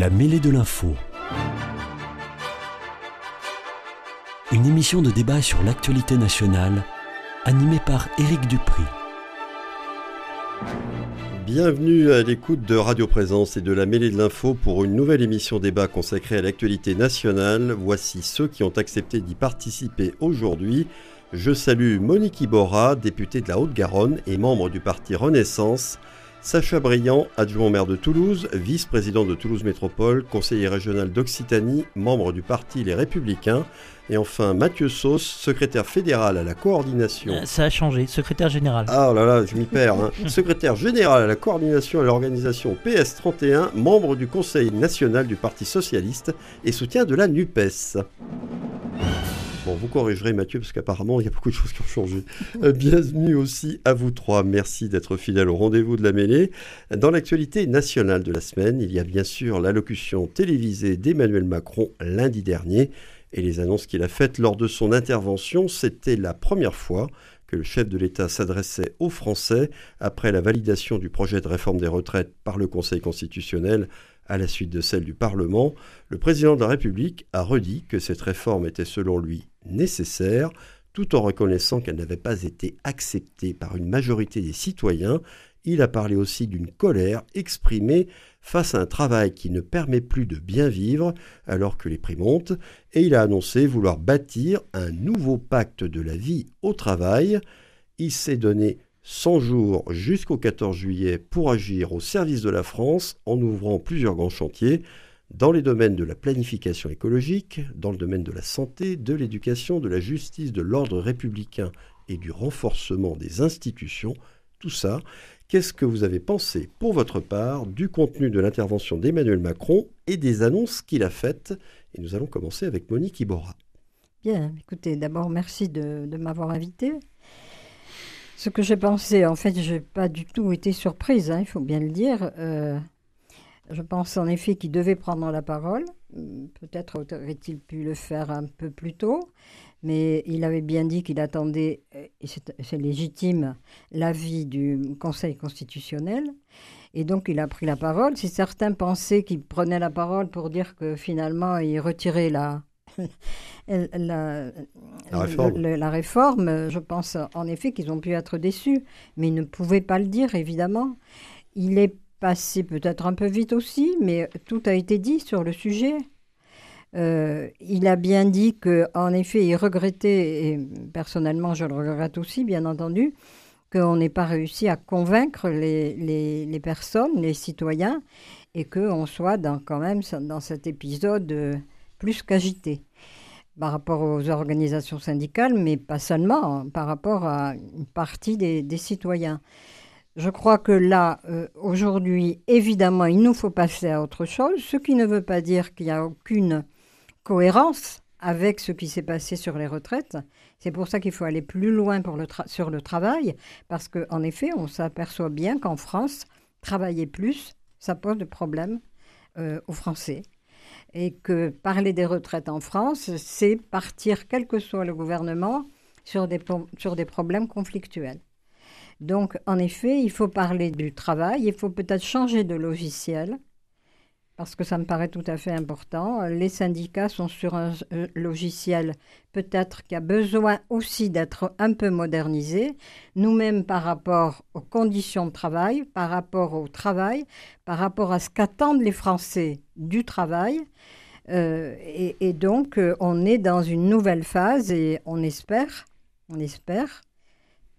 La mêlée de l'info. Une émission de débat sur l'actualité nationale animée par Éric Dupri. Bienvenue à l'écoute de Radio Présence et de la mêlée de l'info pour une nouvelle émission débat consacrée à l'actualité nationale. Voici ceux qui ont accepté d'y participer aujourd'hui. Je salue Monique Iborra, députée de la Haute-Garonne et membre du parti Renaissance. Sacha Briand, adjoint maire de Toulouse, vice-président de Toulouse Métropole, conseiller régional d'Occitanie, membre du parti Les Républicains. Et enfin Mathieu Sauce, secrétaire fédéral à la coordination. Euh, Ça a changé, secrétaire général. Ah là là, je m'y perds. hein. secrétaire général à la coordination et à l'organisation PS31, membre du Conseil national du Parti socialiste et soutien de la NUPES. Bon, vous corrigerez Mathieu, parce qu'apparemment, il y a beaucoup de choses qui ont changé. Euh, bienvenue aussi à vous trois. Merci d'être fidèles au rendez-vous de la mêlée. Dans l'actualité nationale de la semaine, il y a bien sûr l'allocution télévisée d'Emmanuel Macron lundi dernier et les annonces qu'il a faites lors de son intervention. C'était la première fois que le chef de l'État s'adressait aux Français après la validation du projet de réforme des retraites par le Conseil constitutionnel à la suite de celle du Parlement. Le président de la République a redit que cette réforme était selon lui nécessaire, tout en reconnaissant qu'elle n'avait pas été acceptée par une majorité des citoyens. Il a parlé aussi d'une colère exprimée face à un travail qui ne permet plus de bien vivre alors que les prix montent, et il a annoncé vouloir bâtir un nouveau pacte de la vie au travail. Il s'est donné 100 jours jusqu'au 14 juillet pour agir au service de la France en ouvrant plusieurs grands chantiers dans les domaines de la planification écologique, dans le domaine de la santé, de l'éducation, de la justice, de l'ordre républicain et du renforcement des institutions. Tout ça, qu'est-ce que vous avez pensé pour votre part du contenu de l'intervention d'Emmanuel Macron et des annonces qu'il a faites? Et nous allons commencer avec Monique Iborra. Bien, écoutez, d'abord merci de, m'avoir invité. Ce que j'ai pensé, en fait, je n'ai pas du tout été surprise, hein, il faut bien le dire. Euh, je pense en effet qu'il devait prendre la parole. Hum, Peut-être aurait-il pu le faire un peu plus tôt, mais il avait bien dit qu'il attendait, euh, et c'est légitime, l'avis du Conseil constitutionnel. Et donc il a pris la parole. Si certains pensaient qu'il prenait la parole pour dire que finalement il retirait la, la, La réforme. le- la réforme, je pense en effet qu'ils ont pu être déçus, mais ils ne pouvaient pas le dire évidemment. Il est passé peut-être un peu vite aussi, mais tout a été dit sur le sujet. Euh, il a bien dit que, en effet, il regrettait, et personnellement je le regrette aussi, bien entendu, qu'on n'ait pas réussi à convaincre les, personnes, les citoyens, et qu'on soit dans, quand même dans cet épisode euh, plus qu'agité par rapport aux organisations syndicales, mais pas seulement, hein, par rapport à une partie des citoyens. Je crois que là, euh, aujourd'hui, évidemment, il nous faut passer à autre chose, ce qui ne veut pas dire qu'il n'y a aucune cohérence avec ce qui s'est passé sur les retraites. C'est pour ça qu'il faut aller plus loin pour sur le travail, parce qu'en effet, on s'aperçoit bien qu'en France, travailler plus, ça pose de problème aux Français. Et que parler des retraites en France, c'est partir, quel que soit le gouvernement, sur des problèmes conflictuels. Donc, en effet, il faut parler du travail, il faut peut-être changer de logiciel, parce que ça me paraît tout à fait important. Les syndicats sont sur un euh, logiciel peut-être qui a besoin aussi d'être un peu modernisé, nous-mêmes par rapport aux conditions de travail, par rapport au travail, par rapport à ce qu'attendent les Français du travail. Euh, et, donc, euh, on est dans une nouvelle phase et on espère, on espère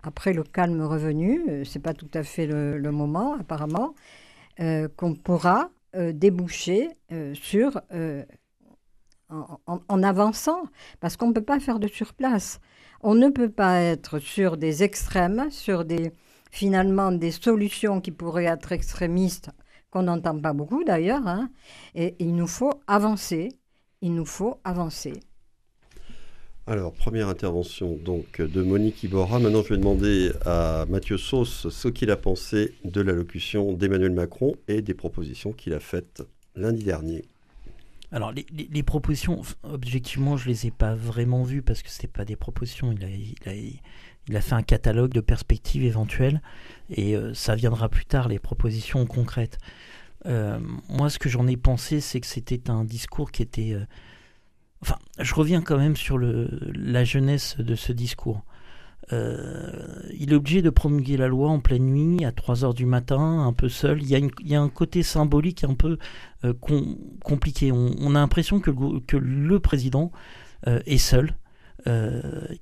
après le calme revenu, euh, c'est pas tout à fait le, moment apparemment, euh, qu'on pourra euh, déboucher sur en, avançant, parce qu'on ne peut pas faire de surplace. On ne peut pas être sur des extrêmes, sur des finalement des solutions qui pourraient être extrémistes, qu'on n'entend pas beaucoup d'ailleurs. Hein. et il nous faut avancer. Il nous faut avancer. Alors, première intervention donc de Monique Iborra. Maintenant, je vais demander à Mathieu Sauce ce qu'il a pensé de l'allocution d'Emmanuel Macron et des propositions qu'il a faites lundi dernier. Alors, les, propositions, objectivement, je ne les ai pas vraiment vues parce que ce pas des propositions. Il a, fait un catalogue de perspectives éventuelles et euh, ça viendra plus tard, les propositions concrètes. Euh, moi, ce que j'en ai pensé, c'est que c'était un discours qui était. Euh, Enfin, je reviens quand même sur la jeunesse de ce discours. Euh, il est obligé de promulguer la loi en pleine nuit, à 3 heures du matin, un peu seul. Il y a, un côté symbolique un peu euh, compliqué. On, a l'impression que, que, le président euh, est seul,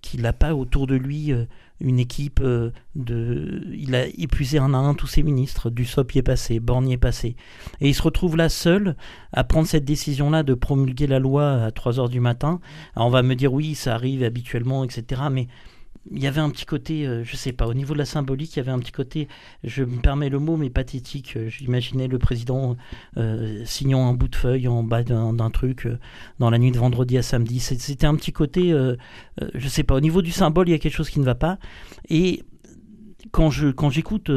qu'il n'a pas autour de lui une équipe euh, de. Il a épuisé un à un tous ses ministres. Dussopt y est passé, Borne y est passé. Et il se retrouve là seul à prendre cette décision-là de promulguer la loi à 3 heures du matin. Alors on va me dire oui, ça arrive habituellement, etc. Mais il y avait un petit côté, euh, je sais pas, au niveau de la symbolique, il y avait un petit côté, je me permets le mot, mais pathétique. Euh, j'imaginais le président euh, signant un bout de feuille en bas d'un truc dans la nuit de vendredi à samedi. C'était un petit côté, je sais pas, au niveau du symbole, il y a quelque chose qui ne va pas. Et quand je quand j'écoute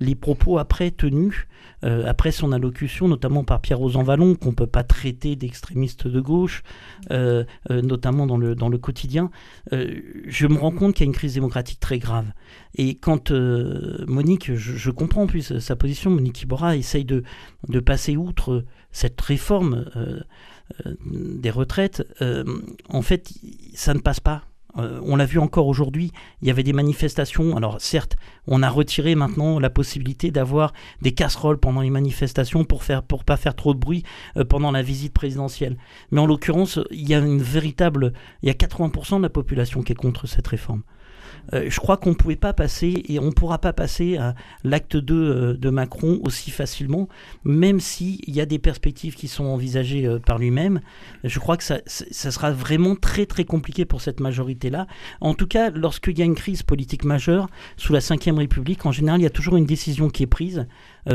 les propos après tenus, euh, après son allocution, notamment par Pierre Rosan Vallon, qu'on peut pas traiter d'extrémiste de gauche, euh, euh, notamment dans le, dans le quotidien, je me rends compte qu'il y a une crise démocratique très grave. Et quand Monique, je, comprends en plus sa position, Monique Iborra essaye de, de passer outre cette réforme des retraites, en fait, ça ne passe pas. Euh, on l'a vu encore aujourd'hui, il y avait des manifestations. Alors certes, on a retiré maintenant la possibilité d'avoir des casseroles pendant les manifestations pour faire pour pas faire trop de bruit euh, pendant la visite présidentielle. Mais en l'occurrence, il y a une véritable il y a 80% de la population qui est contre cette réforme. Euh, je crois qu'on ne pouvait pas passer et on ne pourra pas passer à l'acte 2 euh, de Macron aussi facilement, même s'il y a des perspectives qui sont envisagées euh, par lui-même. Je crois que ça, sera vraiment très très compliqué pour cette majorité-là. En tout cas, lorsqu'il y a une crise politique majeure sous la Ve République, en général, il y a toujours une décision qui est prise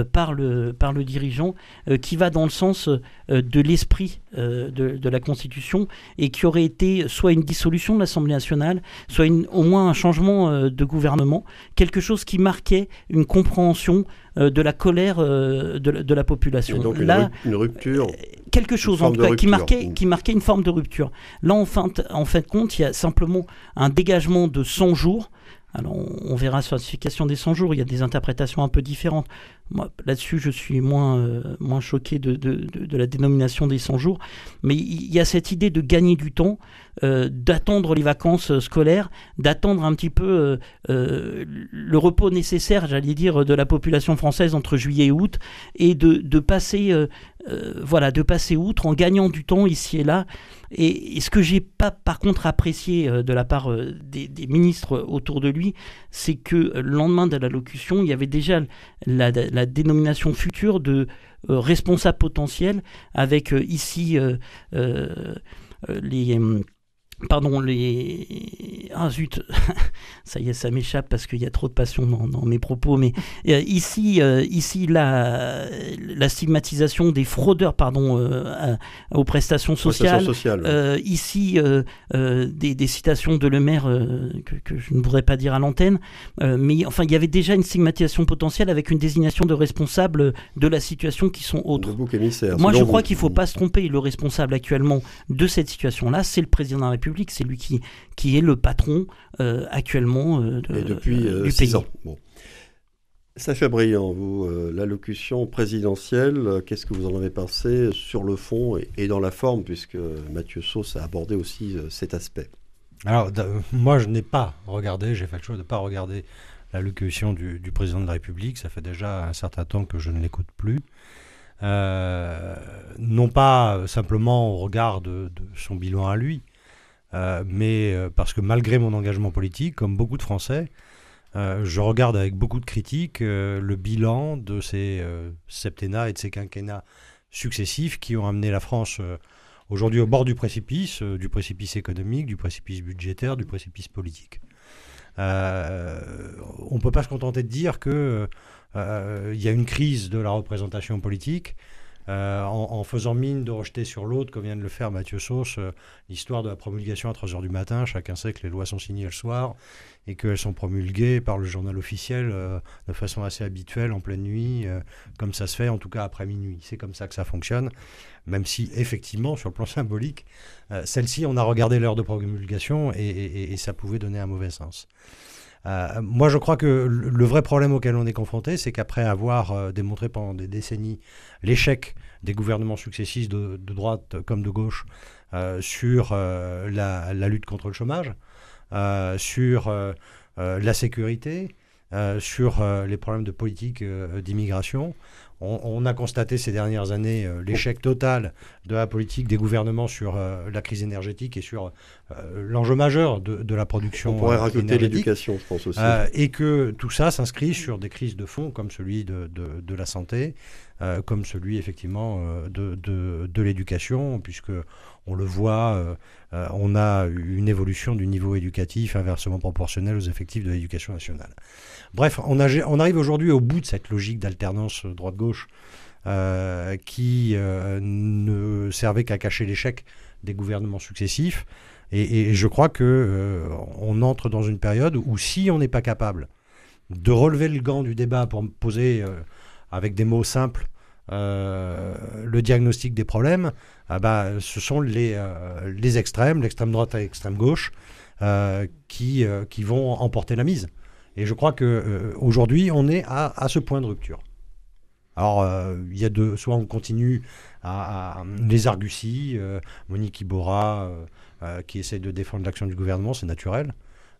par, le, par le dirigeant euh, qui va dans le sens euh, de l'esprit de, de, la Constitution et qui aurait été soit une dissolution de l'Assemblée nationale, soit une, au moins un changement de gouvernement, quelque chose qui marquait une compréhension de la colère de, de, la population. donc Là, une, rupture quelque chose en tout cas qui marquait, qui marquait une forme de rupture. Là, en fin, en fin de compte, il y a simplement un dégagement de 100 jours. Alors, on, verra sur la signification des 100 jours, il y a des interprétations un peu différentes. Moi, là-dessus, je suis moins, euh, moins choqué de, de, de, la dénomination des 100 jours. Mais il y a cette idée de gagner du temps, euh, d'attendre les vacances euh, scolaires, d'attendre un petit peu le repos nécessaire, j'allais dire, de la population française entre juillet et août, et de, de passer, voilà, de passer outre en gagnant du temps ici et là. Et, ce que j'ai pas, par contre, apprécié de la part des, ministres autour de lui, c'est que le lendemain de l'allocution, il y avait déjà la dénomination future de euh, responsable potentiel, avec euh, ici euh, les pardon, les. Ah zut, ça y est, ça m'échappe parce qu'il y a trop de passion dans, mes propos. Mais euh, ici, euh, ici la, la stigmatisation des fraudeurs, pardon, euh, aux prestations sociales. ici, des, des, citations de Le Maire que, que, je ne voudrais pas dire à l'antenne. mais enfin, il y avait déjà une stigmatisation potentielle avec une désignation de responsables de la situation qui sont autres. Moi, je crois qu'il ne faut pas se tromper. Le responsable actuellement de cette situation-là, c'est le président de la République c'est lui qui, qui est le patron euh, actuellement euh, Et depuis euh, six ans. Bon. Sacha Briand, vous, l'allocution présidentielle, qu'est-ce que vous en avez pensé sur le fond et, dans la forme, puisque Mathieu Sauce a abordé aussi cet aspect? Alors, moi, je n'ai pas regardé, j'ai fait le choix de ne pas regarder l'allocution du, du, président de la République. Ça fait déjà un certain temps que je ne l'écoute plus. non pas simplement au regard de son bilan à lui, euh, mais euh, parce que malgré mon engagement politique, comme beaucoup de Français, euh, je regarde avec beaucoup de critiques le bilan de ces septennats et de ces quinquennats successifs qui ont amené la France aujourd'hui au bord du précipice, du précipice économique, du précipice budgétaire, du précipice politique. on ne peut pas se contenter de dire qu'il y a une crise de la représentation politique euh, en, faisant mine de rejeter sur l'autre, comme vient de le faire Mathieu Sauce, euh, l'histoire de la promulgation à 3h du matin. Chacun sait que les lois sont signées le soir et qu'elles sont promulguées par le journal officiel euh, de façon assez habituelle en pleine nuit, comme ça se fait en tout cas après minuit. C'est comme ça que ça fonctionne, même si effectivement, sur le plan symbolique, celle-ci, on a regardé l'heure de promulgation et, ça pouvait donner un mauvais sens. Moi, je crois que le vrai problème auquel on est confronté, c'est qu'après avoir démontré pendant des décennies l'échec des gouvernements successifs de, droite comme de gauche euh, sur euh, la, lutte contre le chômage, euh, sur la sécurité, sur les problèmes de politique d'immigration. On, a constaté ces dernières années l'échec total de la politique des gouvernements sur la crise énergétique et sur l'enjeu majeur de, la production. On pourrait rajouter l'éducation, je pense aussi. et que tout ça s'inscrit sur des crises de fond comme celui de, de la santé, euh, comme celui effectivement euh, de, de, l'éducation, puisque on le voit, euh, on a une évolution du niveau éducatif inversement proportionnelle aux effectifs de l'éducation nationale. Bref, on, on arrive aujourd'hui au bout de cette logique d'alternance droite-gauche qui ne servait qu'à cacher l'échec des gouvernements successifs. Et, et je crois que on entre dans une période où si on n'est pas capable de relever le gant du débat pour poser avec des mots simples euh, le diagnostic des problèmes, ah bah, ce sont les, euh, les extrêmes, l'extrême droite et l'extrême gauche, euh, qui, qui vont emporter la mise. Et je crois qu'aujourd'hui, on est à, à, ce point de rupture. Alors, il y a deux, soit on continue à, les arguties, Monique Iborra qui essaie de défendre l'action du gouvernement, c'est naturel.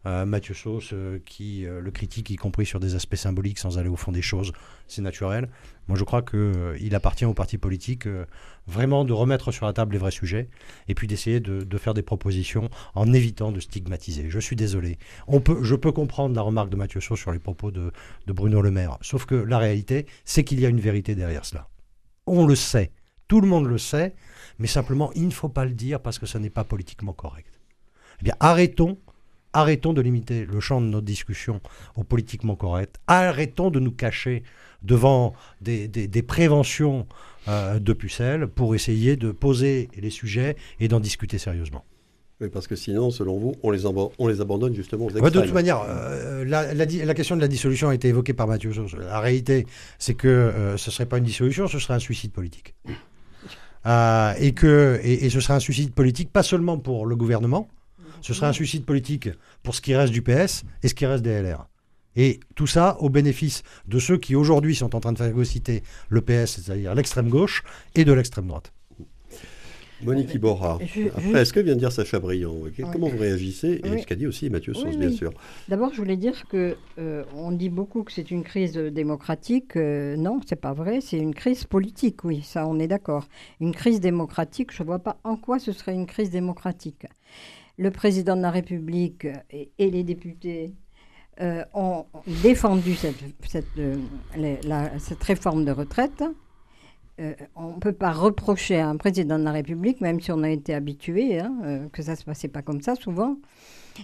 Mathieu Sauce qui le critique, y compris sur des aspects symboliques sans aller au fond des choses, c'est naturel. Moi, je crois qu'il euh, appartient aux partis politiques euh, vraiment de remettre sur la table les vrais sujets et puis d'essayer de, faire des propositions en évitant de stigmatiser. Je suis désolé. On peut, je peux comprendre la remarque de Mathieu Saut sur les propos de, Bruno Le Maire. Sauf que la réalité, c'est qu'il y a une vérité derrière cela. On le sait. Tout le monde le sait. Mais simplement, il ne faut pas le dire parce que ce n'est pas politiquement correct. Eh bien, arrêtons arrêtons de limiter le champ de notre discussion au politiquement correct. Arrêtons de nous cacher devant des, préventions euh, de pucelles pour essayer de poser les sujets et d'en discuter sérieusement. Oui, parce que sinon, selon vous, on les, on les abandonne justement aux extrêmes. de toute manière, euh, la, question de la dissolution a été évoquée par Mathieu La réalité, c'est que euh, ce ne serait pas une dissolution, ce serait un suicide politique. et, que, et, ce serait un suicide politique, pas seulement pour le gouvernement, ce serait un suicide politique pour ce qui reste du PS et ce qui reste des LR. Et tout ça au bénéfice de ceux qui aujourd'hui sont en train de phagocyter le PS, c'est-à-dire l'extrême gauche, et de l'extrême droite. Monique Iborra. Après, ce que vient de dire Sacha Briand, comment vous réagissez Et ce qu'a dit aussi Mathieu Sauce, bien sûr. D'abord, je voulais dire que euh, on dit beaucoup que c'est une crise démocratique. Euh, non, c'est pas vrai. C'est une crise politique, oui, ça, on est d'accord. Une crise démocratique, je ne vois pas en quoi ce serait une crise démocratique. Le président de la République et les députés euh, ont défendu euh, cette, réforme de retraite. Euh, on ne peut pas reprocher à un président de la République, même si on a été habitué, hein, que ça ne se passait pas comme ça souvent,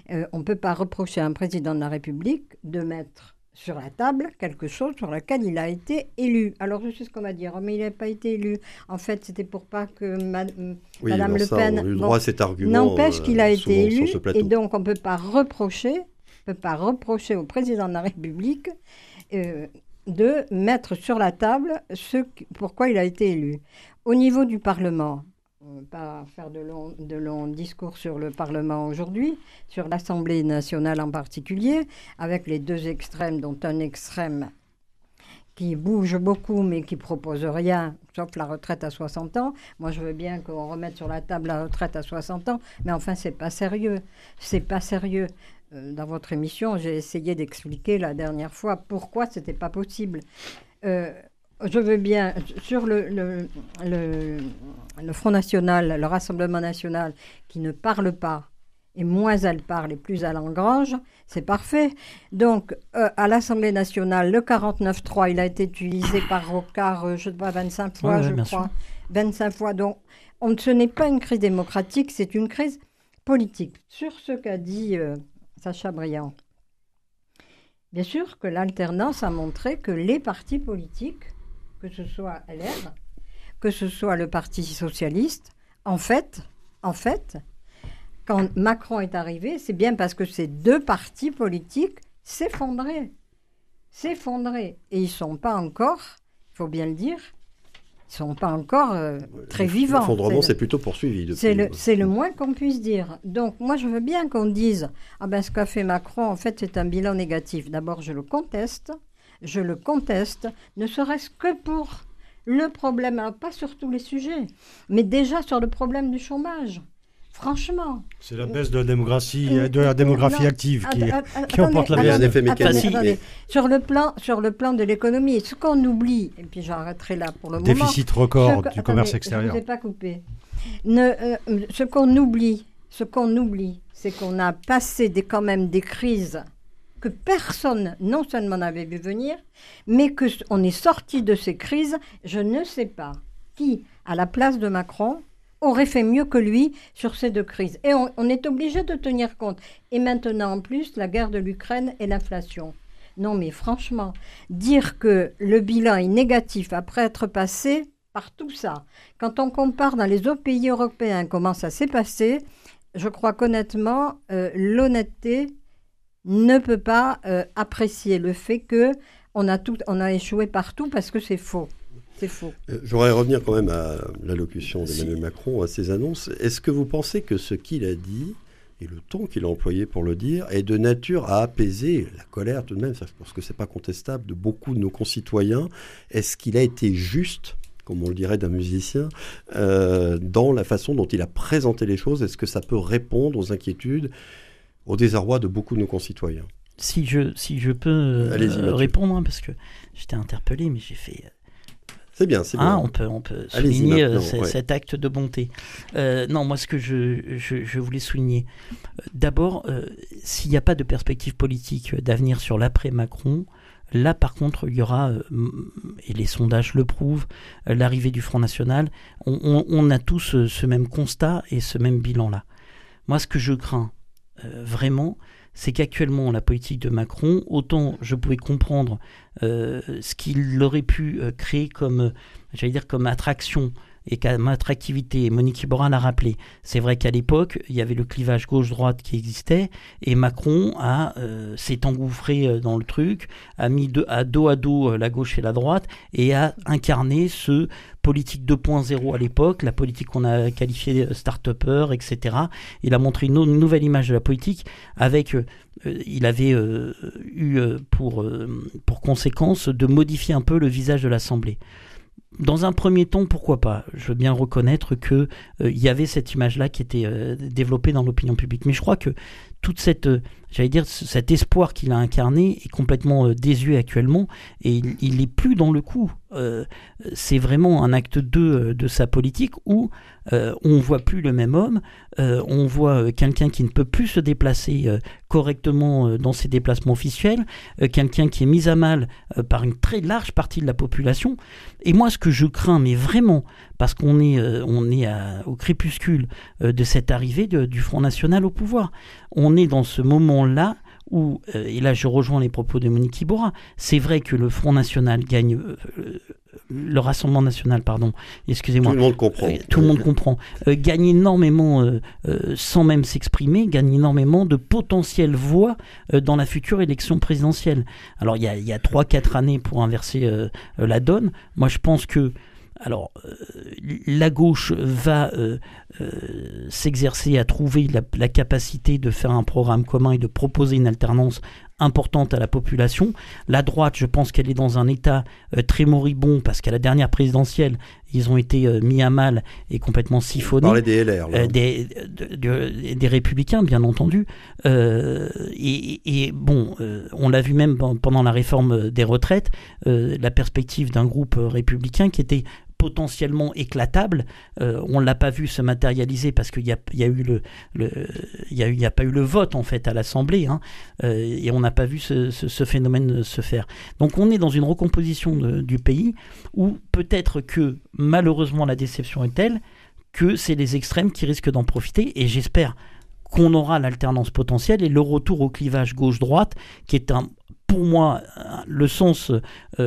on ne peut pas reprocher à un président de la République de mettre sur la table quelque chose sur lequel il a été élu. Alors je sais ce qu'on va dire, mais il n'a pas été élu. En fait, c'était pour pas que ma- Oui, Madame Le Pen- bon, cet argument. N'empêche euh, qu'il a été souvent élu et donc on ne peut pas reprocher, on peut pas reprocher au président de la République euh, de mettre sur la table ce pourquoi il a été élu. Au niveau du Parlement, pas faire de longs, de longs discours sur le Parlement aujourd'hui, sur l'Assemblée nationale en particulier, avec les deux extrêmes, dont un extrême qui bouge beaucoup mais qui propose rien, sauf la retraite à 60 ans. Moi, je veux bien qu'on remette sur la table la retraite à 60 ans, mais enfin, c'est pas sérieux. C'est pas sérieux. Euh, Dans votre émission, j'ai essayé d'expliquer la dernière fois pourquoi c'était pas possible. Euh, je veux bien, sur le, le, le, le Front National, le Rassemblement National, qui ne parle pas, et moins elle parle et plus elle engrange, c'est parfait. Donc, euh, à l'Assemblée nationale, le 49.3, il a été utilisé par Rocard, euh, je ne sais pas, 25 fois, Ouais, je crois. sûr. 25 fois. Donc, on, ce n'est pas une crise démocratique, c'est une crise politique. Sur ce qu'a dit euh, Sacha Briand, bien sûr que l'alternance a montré que les partis politiques, que ce soit LR, que ce soit le Parti socialiste, en fait, en fait, quand Macron est arrivé, c'est bien parce que ces deux partis politiques s'effondraient. S'effondraient. Et ils ne sont pas encore, il faut bien le dire, ils ne sont pas encore euh, très vivants. L'effondrement C'est s'est le- plutôt poursuivi c'est le, c'est le moins qu'on puisse dire. Donc, moi, je veux bien qu'on dise Ah ben, ce qu'a fait Macron, en fait, c'est un bilan négatif. D'abord, je le conteste. Je le conteste, ne serait-ce que pour le problème, alors pas sur tous les sujets, mais déjà sur le problème du chômage. Franchement. C'est la baisse de la démographie, de la démographie Non, active qui, att- att- qui emporte la attendez, effet mécanique. Sur le plan, sur le plan de l'économie, ce qu'on oublie, et puis j'arrêterai là pour le moment. déficit record Ce du commerce extérieur. Je ne vous ai pas coupé. Ne, euh, ce qu'on oublie, ce qu'on oublie, c'est qu'on a passé des, quand même des crises que personne non seulement n'avait vu venir, mais que on est sorti de ces crises. Je ne sais pas qui, à la place de Macron, aurait fait mieux que lui sur ces deux crises. Et on, on est obligé de tenir compte. Et maintenant, en plus, la guerre de l'Ukraine et l'inflation. Non, mais franchement, dire que le bilan est négatif après être passé par tout ça, quand on compare dans les autres pays européens comment ça s'est passé, je crois qu'honnêtement, euh, l'honnêteté ne peut pas euh, apprécier le fait que on a, tout, on a échoué partout parce que c'est faux. C'est faux. Euh, J'aurais revenir quand même à l'allocution d'Emmanuel Macron, à ses annonces. Est-ce que vous pensez que ce qu'il a dit et le ton qu'il a employé pour le dire est de nature à apaiser la colère tout de même, parce que c'est pas contestable, de beaucoup de nos concitoyens Est-ce qu'il a été juste comme on le dirait d'un musicien, euh, dans la façon dont il a présenté les choses? Est-ce que ça peut répondre aux inquiétudes, au désarroi de beaucoup de nos concitoyens Si je, si je peux euh, répondre, hein, parce que j'étais interpellé, mais j'ai fait. C'est bien, c'est Ah, bien. on peut, on peut souligner euh, ouais. cet acte de bonté. Euh, non, moi, ce que je, je, je voulais souligner, euh, d'abord, euh, s'il n'y a pas de perspective politique euh, d'avenir sur l'après-Macron, là, par contre, il y aura, euh, et les sondages le prouvent, euh, l'arrivée du Front National. On, on- on a tous euh, ce même constat et ce même bilan-là. Moi, ce que je crains, euh, vraiment, c'est qu'actuellement, la politique de Macron, autant je pouvais comprendre euh, ce qu'il aurait pu euh, créer comme, euh, j'allais dire, comme attraction et comme attractivité, et Monique Iborra l'a rappelé, c'est vrai qu'à l'époque, il y avait le clivage gauche-droite qui existait, et Macron euh, s'est engouffré euh, dans le truc, a mis à dos à dos euh, la gauche et la droite, et a incarné ce politique 2.0 à l'époque, la politique qu'on a qualifiée start-upper, etc. Il a montré une, nou- une nouvelle image de la politique avec, il avait eu pour conséquence de modifier un peu le visage de l'Assemblée. Dans un premier temps, pourquoi pas? Je veux bien reconnaître que euh, il y avait cette image-là qui était euh, développée dans l'opinion publique. Mais je crois que toute cette euh, j'allais dire, cet espoir qu'il a incarné est complètement euh, désuet actuellement et il n'est plus dans le coup. Euh, c'est vraiment un acte 2 euh, de sa politique où euh, on voit plus le même homme, on voit quelqu'un qui ne peut plus se déplacer correctement dans ses déplacements officiels, quelqu'un qui est mis à mal par une très large partie de la population. Et moi, ce que je crains, mais vraiment, parce qu'on est, on est au crépuscule de cette arrivée du Front National au pouvoir, on est dans ce moment-là où, euh, et là je rejoins les propos de Monique Iborra, c'est vrai que le Front National gagne, euh, euh, le Rassemblement National, pardon, excusez-moi. Tout le monde comprend. tout le monde comprend. gagne énormément, sans même s'exprimer, gagne énormément de potentielles voix dans la future élection présidentielle. Alors il y a, y a 3-4 années pour inverser la donne. Moi je pense que alors, euh, la gauche va euh, euh, s'exercer à trouver la, capacité de faire un programme commun et de proposer une alternance importante à la population. La droite, je pense qu'elle est dans un état très moribond parce qu'à la dernière présidentielle, ils ont été mis à mal et complètement siphonnés. des LR. des, des, républicains, bien entendu. Et, et, bon, on l'a vu même pendant la réforme des retraites, la perspective d'un groupe républicain qui était potentiellement éclatable. Euh, on ne l'a pas vu se matérialiser parce qu'il n'y a, y a, le, y a, a pas eu le vote en fait à l'Assemblée hein, euh, et on n'a pas vu ce, phénomène se faire. Donc on est dans une recomposition du pays où peut-être que malheureusement la déception est telle que c'est les extrêmes qui risquent d'en profiter et j'espère qu'on aura l'alternance potentielle et le retour au clivage gauche-droite qui est un pour moi le sens, euh,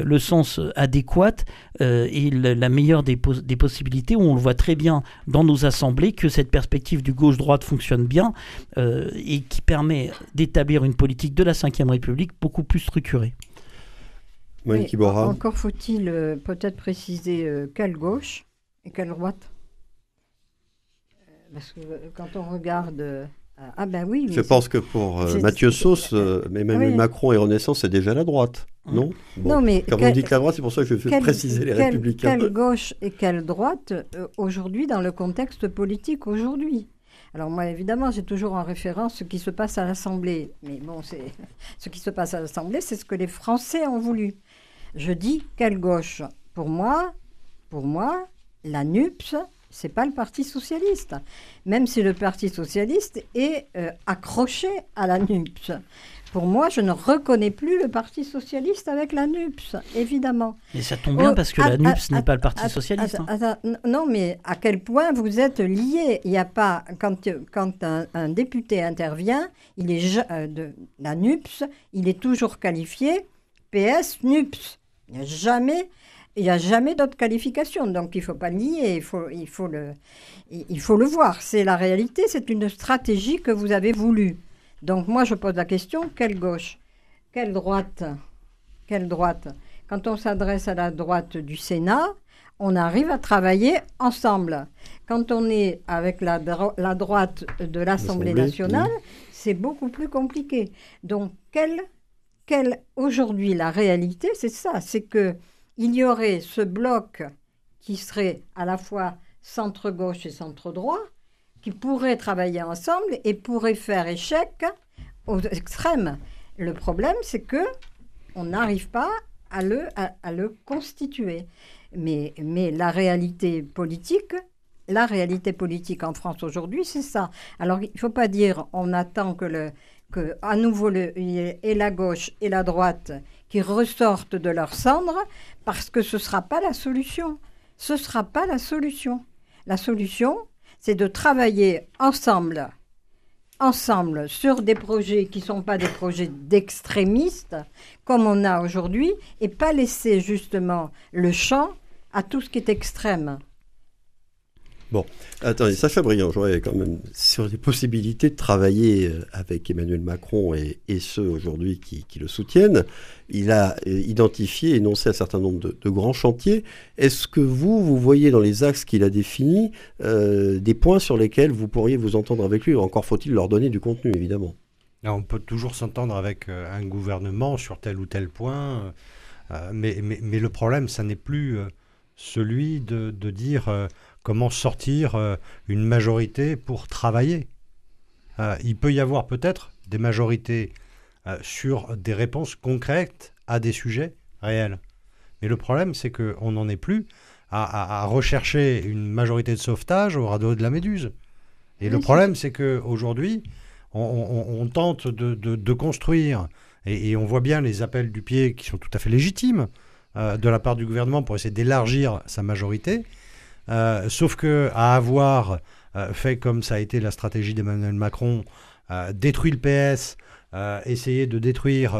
le sens adéquat euh, et la meilleure des, des, possibilités, où on le voit très bien dans nos assemblées, que cette perspective du gauche-droite fonctionne bien euh, et qui permet d'établir une politique de la Ve République beaucoup plus structurée. encore faut-il peut-être préciser quelle gauche et quelle droite? Parce que quand on regarde ah ben oui. Je pense que pour euh, Mathieu Sauce, euh, Emmanuel Macron et Renaissance, c'est déjà la droite, non? Non, mais quand vous dites la droite, c'est pour ça que je veux préciser les républicains. Quelle gauche et quelle droite euh, aujourd'hui dans le contexte politique aujourd'hui? Alors moi, évidemment, j'ai toujours en référence ce qui se passe à l'Assemblée. Mais bon, c'est ce qui se passe à l'Assemblée, c'est ce que les Français ont voulu. Je dis quelle gauche? Pour moi, pour moi, la NUPS, c'est pas le Parti socialiste, même si le Parti socialiste est euh, accroché à la NUPS. Pour moi, je ne reconnais plus le Parti socialiste avec la NUPS, évidemment. Mais ça tombe bien parce que la NUPS n'est pas le Parti socialiste. Hein. non, mais à quel point vous êtes liés Il n'y a pas quand quand un, député intervient, il est euh, de la NUPS, il est toujours qualifié PS NUPS. Il n'y a jamais il n'y a jamais d'autre qualification, donc il ne faut pas nier, il faut, il, faut le, il faut le voir. C'est la réalité, c'est une stratégie que vous avez voulu. Donc moi, je pose la question, quelle gauche Quelle droite Quelle droite? Quand on s'adresse à la droite du Sénat, on arrive à travailler ensemble. Quand on est avec la, la droite de l'Assemblée nationale, c'est beaucoup plus compliqué. Donc, quelle, quelle aujourd'hui la réalité, c'est ça, c'est que il y aurait ce bloc qui serait à la fois centre-gauche et centre-droit, qui pourraient travailler ensemble et pourraient faire échec aux extrêmes. Le problème, c'est que on n'arrive pas à le, à, le constituer. Mais, mais la réalité politique, la réalité politique en France aujourd'hui, c'est ça. Alors, il ne faut pas dire on attend que, le, que à nouveau le, et la gauche et la droite qui ressortent de leur cendre, parce que ce ne sera pas la solution. Ce ne sera pas la solution. La solution, c'est de travailler ensemble, ensemble sur des projets qui ne sont pas des projets d'extrémistes, comme on a aujourd'hui, et pas laisser justement le champ à tout ce qui est extrême. Bon, attendez, Sacha Briand, j'aurais quand même sur les possibilités de travailler euh, avec Emmanuel Macron et, ceux aujourd'hui qui, le soutiennent. Il a euh, identifié, énoncé un certain nombre de, grands chantiers. Est-ce que vous, vous voyez dans les axes qu'il a définis euh, des points sur lesquels vous pourriez vous entendre avec lui Encore faut-il leur donner du contenu, évidemment? on peut toujours s'entendre avec un gouvernement sur tel ou tel point, mais, le problème, ça n'est plus celui de dire comment sortir euh, une majorité pour travailler. Euh, il peut y avoir peut-être des majorités euh, sur des réponses concrètes à des sujets réels. Mais le problème, c'est qu'on n'en est plus à, rechercher une majorité de sauvetage au radeau de la Méduse. Et le problème, c'est qu'aujourd'hui, on, on, tente de, construire, et, on voit bien les appels du pied qui sont tout à fait légitimes euh, de la part du gouvernement pour essayer d'élargir sa majorité. Euh, sauf que à avoir euh, fait comme ça a été la stratégie d'Emmanuel Macron, détruire le PS, essayer de détruire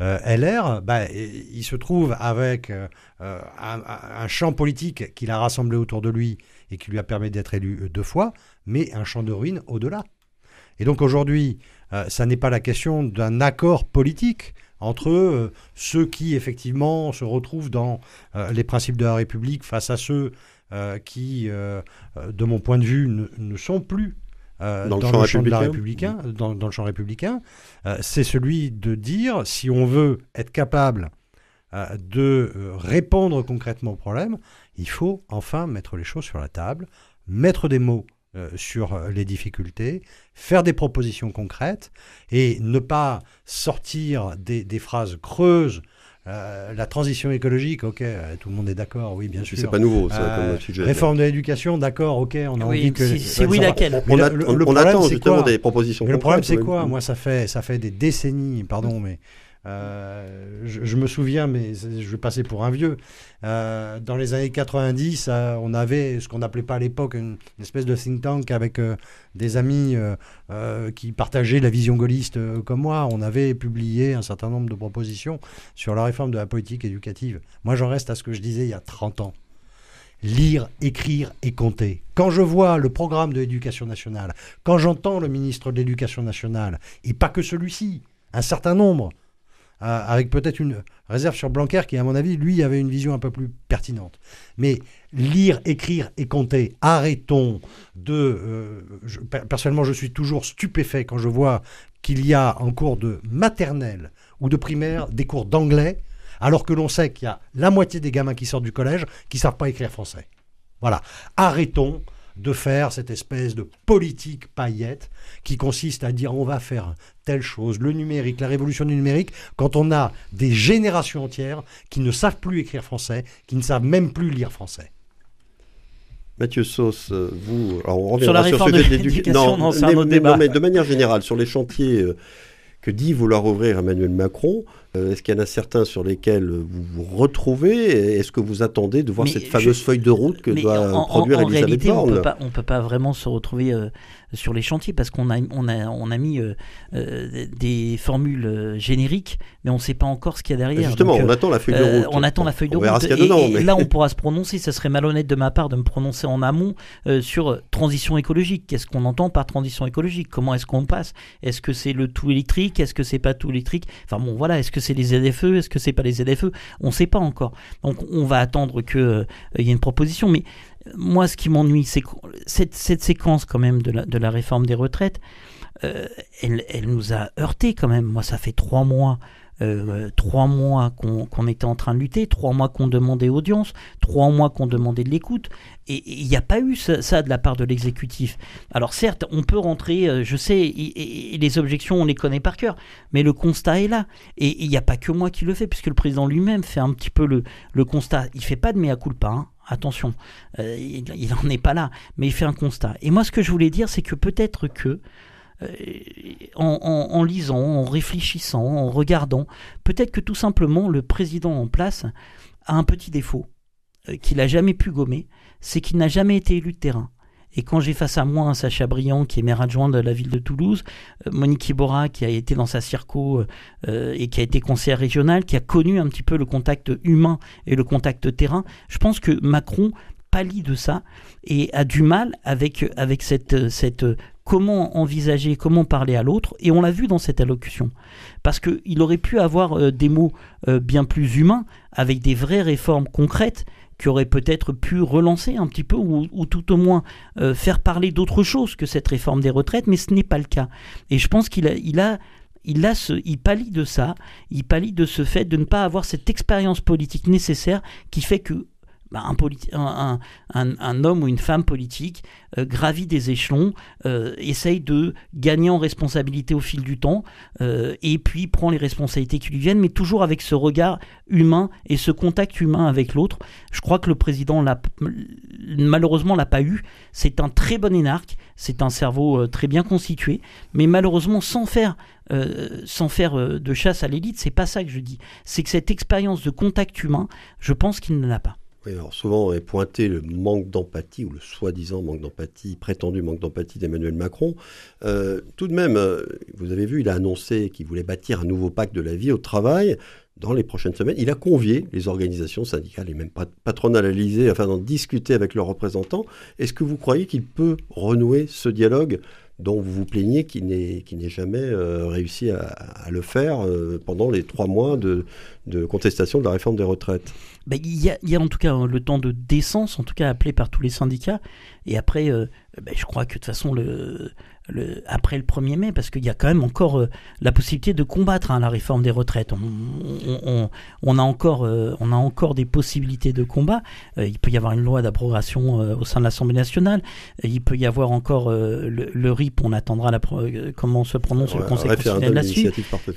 LR, bah, il se trouve avec un, champ politique qu'il a rassemblé autour de lui et qui lui a permis d'être élu deux fois, mais un champ de ruines au-delà. Et donc aujourd'hui, ça n'est pas la question d'un accord politique entre ceux qui effectivement se retrouvent dans les principes de la République face à ceux euh, qui, euh, euh, de mon point de vue, ne, sont plus dans, le champ, républicain. dans, le champ républicain, c'est celui de dire si on veut être capable de répondre concrètement au problème, il faut enfin mettre les choses sur la table, mettre des mots sur les difficultés, faire des propositions concrètes et ne pas sortir des, des phrases creuses euh, la transition écologique, ok, euh, tout le monde est d'accord, oui, bien sûr. C'est pas nouveau, ça, euh, comme sujet. Réforme de l'éducation, d'accord, ok, on a envie que. C'est oui, laquelle On, attend justement des propositions. Mais le problème, c'est quoi Moi, ça fait, ça fait des décennies, pardon, mais euh, je, me souviens, mais je vais passer pour un vieux. Euh, dans les années 90, euh, on avait ce qu'on n'appelait pas à l'époque une, espèce de think tank avec des amis qui partageaient la vision gaulliste comme moi. On avait publié un certain nombre de propositions sur la réforme de la politique éducative. Moi, j'en reste à ce que je disais il y a 30 ans lire, écrire et compter. Quand je vois le programme de l'éducation nationale, quand j'entends le ministre de l'éducation nationale, et pas que celui-ci, un certain nombre, avec peut-être une réserve sur Blanquer qui, à mon avis, lui, avait une vision un peu plus pertinente. Mais lire, écrire et compter, arrêtons de... Euh, personnellement, je suis toujours stupéfait quand je vois qu'il y a en cours de maternelle ou de primaire des cours d'anglais, alors que l'on sait qu'il y a la moitié des gamins qui sortent du collège qui ne savent pas écrire français. Voilà. Arrêtons de faire cette espèce de politique paillette qui consiste à dire on va faire telle chose, le numérique, la révolution du numérique, quand on a des générations entières qui ne savent plus écrire français, qui ne savent même plus lire français. Mathieu Sauce, euh, vous, alors on reviendra sur la réforme de l'éducation, non, c'est un autre débat. mais de manière générale, sur les chantiers euh, que dit vouloir ouvrir Emmanuel Macron, euh, est-ce qu'il y en a certains sur lesquels vous vous retrouvez Est-ce que vous attendez de voir cette fameuse feuille de route que doit produire en, Elisabeth réalité, On ne peut pas vraiment se retrouver euh, sur les chantiers parce qu'on a, on a, on a mis euh, des formules génériques, mais on ne sait pas encore ce qu'il y a derrière. Justement, on attend la feuille de route. on attend la feuille de route. et, là, on pourra se prononcer. Ce serait malhonnête de ma part de me prononcer en amont sur transition écologique. Qu'est-ce qu'on entend par transition écologique? Comment est-ce qu'on passe? Est-ce que c'est le tout électrique? Est-ce que c'est pas tout électrique? Enfin bon, voilà. Est-ce que c'est les ZFE Est-ce que c'est pas les ZFE On ne sait pas encore. Donc on va attendre qu'il euh, y ait une proposition. Mais moi, ce qui m'ennuie, c'est que cette, séquence quand même de la, réforme des retraites, euh, elle, elle, nous a heurté quand même. Moi, ça fait trois mois euh, trois mois qu'on était en train de lutter, trois mois qu'on demandait audience, trois mois qu'on demandait de l'écoute, et il n'y a pas eu ça, de la part de l'exécutif. Alors certes, on peut rentrer, euh, je sais, et, les objections, on les connaît par cœur, mais le constat est là. Et il n'y a pas que moi qui le fais, puisque le président lui-même fait un petit peu le, constat. Il fait pas de mea culpa, hein, attention, euh, il n'en est pas là, mais il fait un constat. Et moi, ce que je voulais dire, c'est que peut-être que euh, en, lisant, en réfléchissant, en regardant, peut-être que tout simplement le président en place a un petit défaut euh, qu'il n'a jamais pu gommer, c'est qu'il n'a jamais été élu de terrain. Et quand j'ai face à moi un Sacha Briand qui est maire adjoint de la ville de Toulouse, euh, Monique Iborra qui a été dans sa circo et qui a été conseillère régionale, qui a connu un petit peu le contact humain et le contact terrain, je pense que Macron pâlit de ça et a du mal avec, avec cette, cette comment envisager, comment parler à l'autre, et on l'a vu dans cette allocution. Parce qu'il aurait pu avoir euh, des mots euh, bien plus humains, avec des vraies réformes concrètes, qui auraient peut-être pu relancer un petit peu, ou, tout au moins euh, faire parler d'autre chose que cette réforme des retraites, mais ce n'est pas le cas. Et je pense qu'il a, il a il, a ce, il pallie de ça, il pallie de ce fait de ne pas avoir cette expérience politique nécessaire qui fait que bah, un, homme ou une femme politique euh, gravit des échelons, euh, essaye de gagner en responsabilité au fil du temps, euh, et puis prend les responsabilités qui lui viennent, mais toujours avec ce regard humain et ce contact humain avec l'autre. Je crois que le président l'a, malheureusement l'a pas eu. C'est un très bon énarque, c'est un cerveau très bien constitué, mais malheureusement sans faire sans faire de chasse à l'élite, c'est pas ça que je dis. C'est que cette expérience de contact humain, je pense qu'il ne l'a pas. Oui, alors souvent est pointé le manque d'empathie ou le soi-disant manque d'empathie, prétendu manque d'empathie d'Emmanuel Macron. Euh, tout de même, euh, vous avez vu, il a annoncé qu'il voulait bâtir un nouveau pacte de la vie au travail dans les prochaines semaines. Il a convié les organisations syndicales et même patronales à l'Élysée afin d'en discuter avec leurs représentants. Est-ce que vous croyez qu'il peut renouer ce dialogue dont vous vous plaignez qui n'est jamais euh, réussi à, le faire euh, pendant les trois mois de, contestation de la réforme des retraites ben, il, y a, en tout cas le temps de décence, en tout cas appelé par tous les syndicats. Et après, euh, ben, je crois que de toute façon, le, après le 1er mai, parce qu'il y a quand même encore euh, la possibilité de combattre hein, la réforme des retraites. On, a encore, euh, on a encore des possibilités de combat. Euh, il peut y avoir une loi d'abrogation au sein de l'Assemblée nationale. il peut y avoir encore le, RIP. On attendra la comment se prononce le Conseil constitutionnel là-dessus.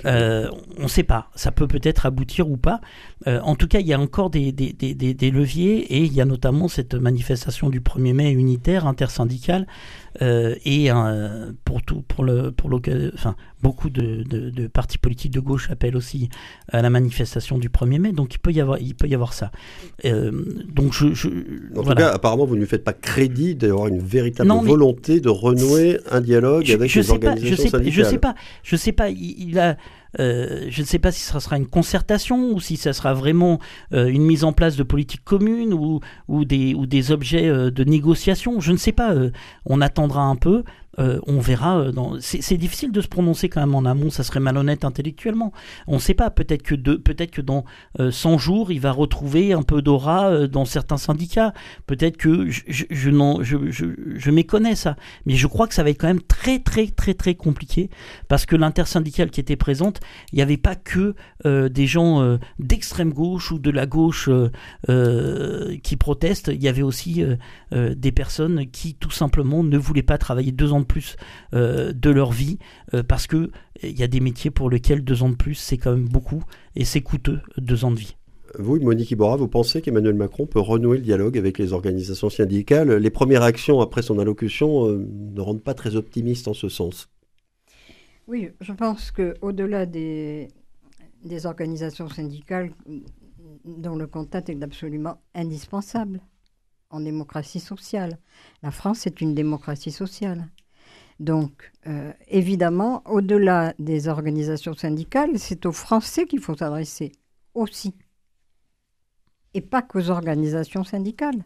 on ne sait pas. Ça peut peut-être aboutir ou pas. en tout cas, il y a encore des, des, des, des, leviers et il y a notamment cette manifestation du 1er mai unitaire intersyndicale euh, et pour tout, pour le, pour enfin, beaucoup de, de, partis politiques de gauche appellent aussi à la manifestation du 1er mai. Donc il peut y avoir, il peut y avoir ça. Euh, donc je, je en tout cas, apparemment, vous ne faites pas crédit d'avoir une véritable volonté de renouer un dialogue avec les organisations je sais, syndicales. Je sais pas. Je sais pas. il a euh, je ne sais pas si ce sera une concertation ou si ça sera vraiment euh, une mise en place de politiques communes ou, ou, des, ou des objets euh, de négociation. Je ne sais pas. on attendra un peu. Euh, on verra. Euh, c'est difficile de se prononcer quand même en amont, ça serait malhonnête intellectuellement. On ne sait pas, peut-être que, que dans 100 euh, jours, il va retrouver un peu d'aura dans certains syndicats. Peut-être que je, je, je, je, méconnais ça. Mais je crois que ça va être quand même très, très, très, très compliqué parce que l'intersyndicale qui était présente, il n'y avait pas que des gens d'extrême gauche ou de la gauche qui protestent, il y avait aussi des personnes qui tout simplement ne voulaient pas travailler deux ans plus euh, de leur vie, euh, parce que il y a des métiers pour lesquels deux ans de plus, c'est quand même beaucoup, et c'est coûteux, deux ans de vie. Vous, Monique Iborra, vous pensez qu'Emmanuel Macron peut renouer le dialogue avec les organisations syndicales? Les premières actions après son allocution euh, ne rendent pas très optimistes en ce sens. Oui, je pense qu'au-delà des, des organisations syndicales dont le contact est absolument indispensable en démocratie sociale. La France est une démocratie sociale. Donc, euh, évidemment, au-delà des organisations syndicales, c'est aux Français qu'il faut s'adresser aussi. Et pas qu'aux organisations syndicales.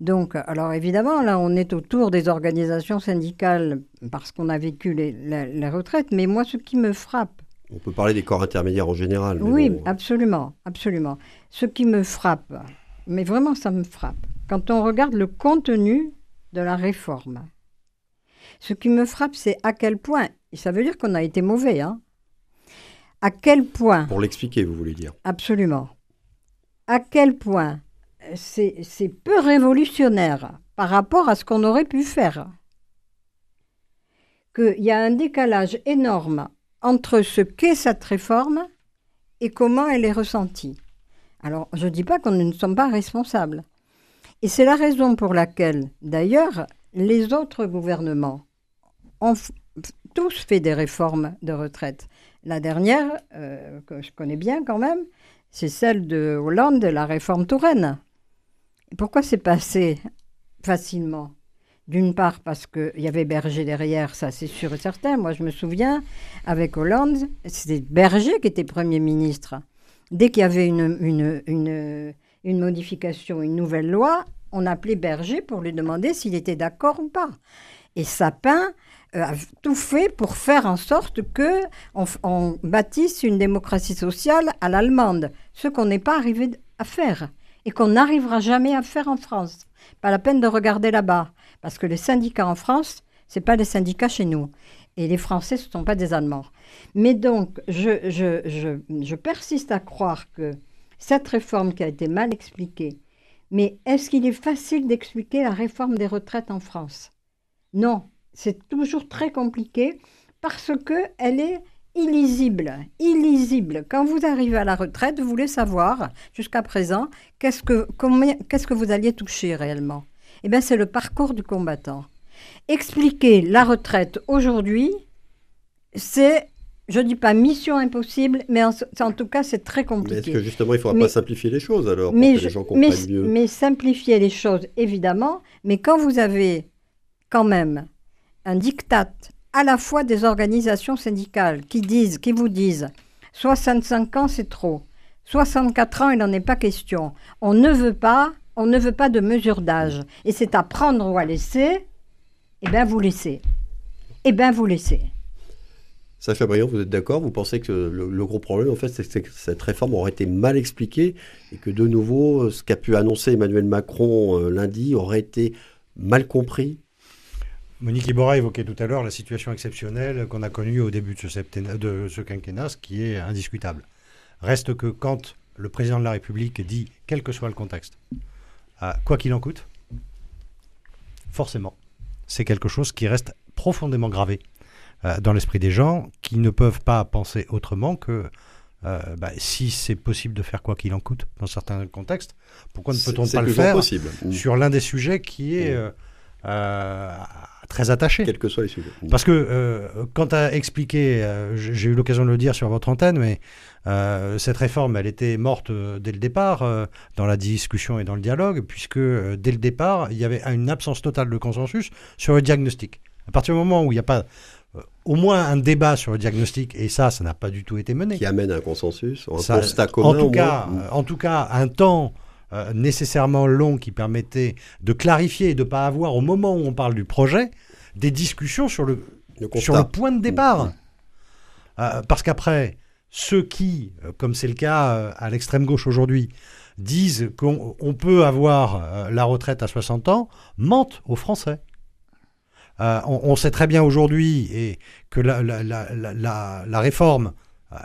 Donc, alors évidemment, là, on est autour des organisations syndicales parce qu'on a vécu les, retraites, mais moi, ce qui me frappe. On peut parler des corps intermédiaires en général. oui, absolument, absolument. Ce qui me frappe, mais vraiment, ça me frappe, quand on regarde le contenu de la réforme ce qui me frappe, c'est à quel point, et ça veut dire qu'on a été mauvais, hein, à quel point... Pour l'expliquer, vous voulez dire Absolument. À quel point c'est peu révolutionnaire par rapport à ce qu'on aurait pu faire. Qu'il y a un décalage énorme entre ce qu'est cette réforme et comment elle est ressentie. Alors, je ne dis pas qu'on ne sommes pas responsables. Et c'est la raison pour laquelle, d'ailleurs, les autres gouvernements ont tous fait des réformes de retraite. La dernière, euh, que je connais bien quand même, c'est celle de Hollande, la réforme Touraine. pourquoi c'est passé facilement? D'une part parce qu'il y avait Berger derrière, ça c'est sûr et certain. Moi je me souviens, avec Hollande, c'était Berger qui était Premier ministre. Dès qu'il y avait une, modification, une nouvelle loi, on appelait Berger pour lui demander s'il était d'accord ou pas. Et Sapin a tout fait pour faire en sorte que on, bâtisse une démocratie sociale à l'allemande, ce qu'on n'est pas arrivé à faire et qu'on n'arrivera jamais à faire en France. Pas la peine de regarder là-bas, parce que les syndicats en France, c'est pas des syndicats chez nous, et les Français, ce ne sont pas des Allemands. Mais donc, je persiste à croire que cette réforme qui a été mal expliquée, Mais est-ce qu'il est facile d'expliquer la réforme des retraites en France? Non, c'est toujours très compliqué parce que elle est illisible, illisible. Quand vous arrivez à la retraite, vous voulez savoir, jusqu'à présent, qu'est-ce que, qu'est-ce que vous alliez toucher réellement Eh bien, c'est le parcours du combattant. Expliquer la retraite aujourd'hui, c'est, je ne dis pas mission impossible, mais en, en tout cas, c'est très compliqué. est-ce que justement, il ne faudra pas simplifier les choses alors, mais que les gens comprennent mais, mieux? Mais simplifier les choses, évidemment, mais quand vous avez quand même un diktat à la fois des organisations syndicales qui disent, qui vous disent 65 ans c'est trop, 64 ans il n'en est pas question. On ne veut pas, on ne veut pas de mesure d'âge et c'est à prendre ou à laisser. Eh bien vous laissez. Eh bien vous laissez. Sacha Briand, vous êtes d'accord? Vous pensez que le, gros problème, en fait, c'est que cette réforme aurait été mal expliquée et que de nouveau, ce qu'a pu annoncer Emmanuel Macron euh, lundi aurait été mal compris? Monique Libora évoquait tout à l'heure la situation exceptionnelle qu'on a connue au début de ce, quinquennat, ce qui est indiscutable. Reste que quand le président de la République dit, quel que soit le contexte, quoi qu'il en coûte, forcément, c'est quelque chose qui reste profondément gravé euh, dans l'esprit des gens qui ne peuvent pas penser autrement que euh, bah, si c'est possible de faire quoi qu'il en coûte dans certains contextes, pourquoi ne peut-on pas le faire sur l'un des sujets qui est mmh. euh, très attaché. Quels que soient les sujets. Parce que, euh, quand tu as expliqué, euh, j'ai eu l'occasion de le dire sur votre antenne, mais euh, cette réforme, elle était morte dès le départ, dans la discussion et dans le dialogue, puisque dès le départ, il y avait une absence totale de consensus sur le diagnostic. À partir du moment où il n'y a pas au moins un débat sur le diagnostic, et ça, ça n'a pas du tout été mené. Qui amène un consensus, un constat commun. En tout, cas, en tout cas, un temps nécessairement long qui permettait de clarifier et de ne pas avoir, au moment où on parle du projet, des discussions sur le, sur le point de départ. Euh, parce qu'après, ceux qui, euh, comme c'est le cas euh, à l'extrême gauche aujourd'hui, disent qu'on peut avoir la retraite à 60 ans, mentent aux Français. On, sait très bien aujourd'hui et que la, la, réforme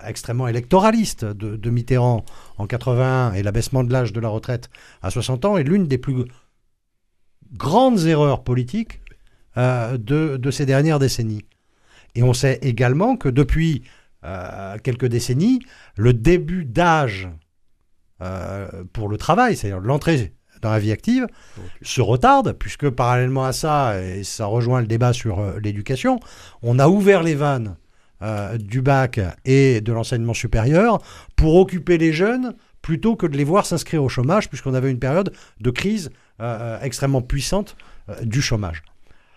extrêmement électoraliste de, de, Mitterrand en 81 et l'abaissement de l'âge de la retraite à 60 ans est l'une des plus grandes erreurs politiques euh, de, ces dernières décennies. Et on sait également que depuis euh, quelques décennies, le début d'âge euh, pour le travail, c'est-à-dire l'entrée dans la vie active, se retarde, puisque parallèlement à ça, et ça rejoint le débat sur l'éducation, on a ouvert les vannes du bac et de l'enseignement supérieur pour occuper les jeunes plutôt que de les voir s'inscrire au chômage, puisqu'on avait une période de crise extrêmement puissante du chômage.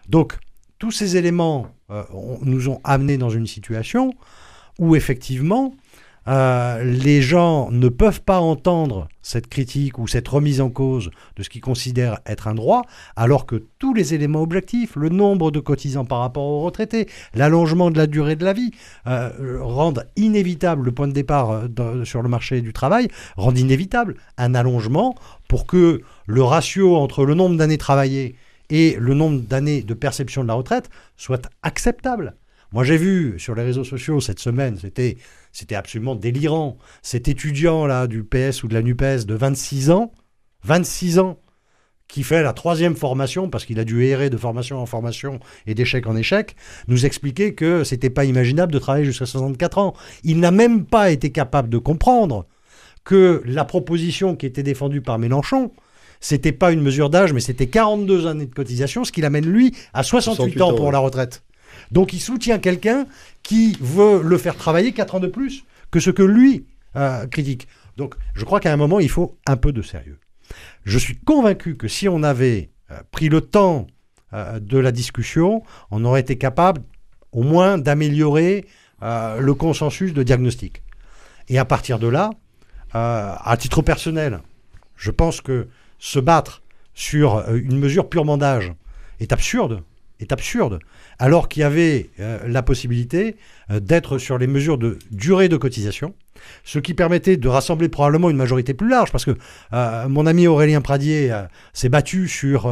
Donc, tous ces éléments euh, nous ont amenés dans une situation où effectivement, euh, les gens ne peuvent pas entendre cette critique ou cette remise en cause de ce qu'ils considèrent être un droit, alors que tous les éléments objectifs, le nombre de cotisants par rapport aux retraités, l'allongement de la durée de la vie, euh, rendent inévitable le point de départ sur le marché du travail, rendent inévitable un allongement pour que le ratio entre le nombre d'années travaillées et le nombre d'années de perception de la retraite soit acceptable. Moi, j'ai vu sur les réseaux sociaux cette semaine, c'était, c'était absolument délirant. Cet étudiant là du PS ou de la NUPES de 26 ans, 26 ans, qui fait la troisième formation, parce qu'il a dû errer de formation en formation et d'échec en échec, nous expliquait que c'était pas imaginable de travailler jusqu'à 64 ans. Il n'a même pas été capable de comprendre que la proposition qui était défendue par Mélenchon, c'était pas une mesure d'âge, mais c'était 42 années de cotisation, ce qui l'amène lui à 68, ans pour la retraite. Donc il soutient quelqu'un qui veut le faire travailler 4 ans de plus que ce que lui euh, critique. Donc je crois qu'à un moment, il faut un peu de sérieux. Je suis convaincu que si on avait euh, pris le temps euh, de la discussion, on aurait été capable au moins d'améliorer le consensus de diagnostic. Et à partir de là, à titre personnel, je pense que se battre sur une mesure purement d'âge est absurde, est absurde, alors qu'il y avait euh, la possibilité euh, d'être sur les mesures de durée de cotisation, ce qui permettait de rassembler probablement une majorité plus large, parce que mon ami Aurélien Pradier s'est battu sur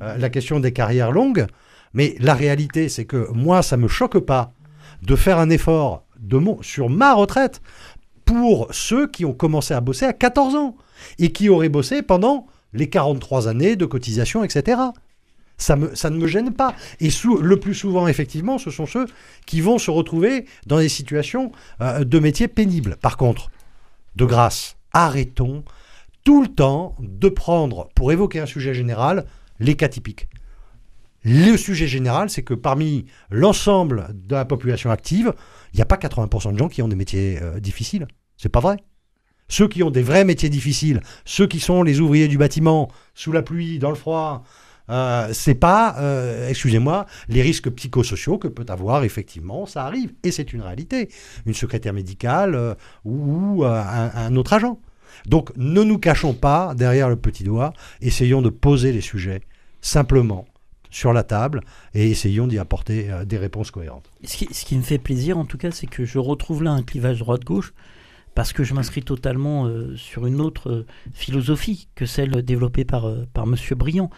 la question des carrières longues, mais la réalité, c'est que moi, ça ne me choque pas de faire un effort sur ma retraite pour ceux qui ont commencé à bosser à 14 ans et qui auraient bossé pendant les 43 années de cotisation, etc. Ça, ne me gêne pas. Et le plus souvent, effectivement, ce sont ceux qui vont se retrouver dans des situations euh, de métiers pénibles. Par contre, de grâce, arrêtons tout le temps de prendre, pour évoquer un sujet général, les cas typiques. Le sujet général, c'est que parmi l'ensemble de la population active, il n'y a pas 80% de gens qui ont des métiers euh, difficiles. C'est pas vrai. Ceux qui ont des vrais métiers difficiles, ceux qui sont les ouvriers du bâtiment, sous la pluie, dans le froid, euh, c'est pas, euh, excusez-moi, les risques psychosociaux que peut avoir effectivement, ça arrive, et c'est une réalité. Une secrétaire médicale ou, un, un, autre agent. Donc ne nous cachons pas derrière le petit doigt, essayons de poser les sujets simplement sur la table et essayons d'y apporter euh, des réponses cohérentes. Ce qui, me fait plaisir en tout cas, c'est que je retrouve là un clivage droite-gauche parce que je m'inscris totalement euh, sur une autre euh, philosophie que celle développée par, par M. Briand.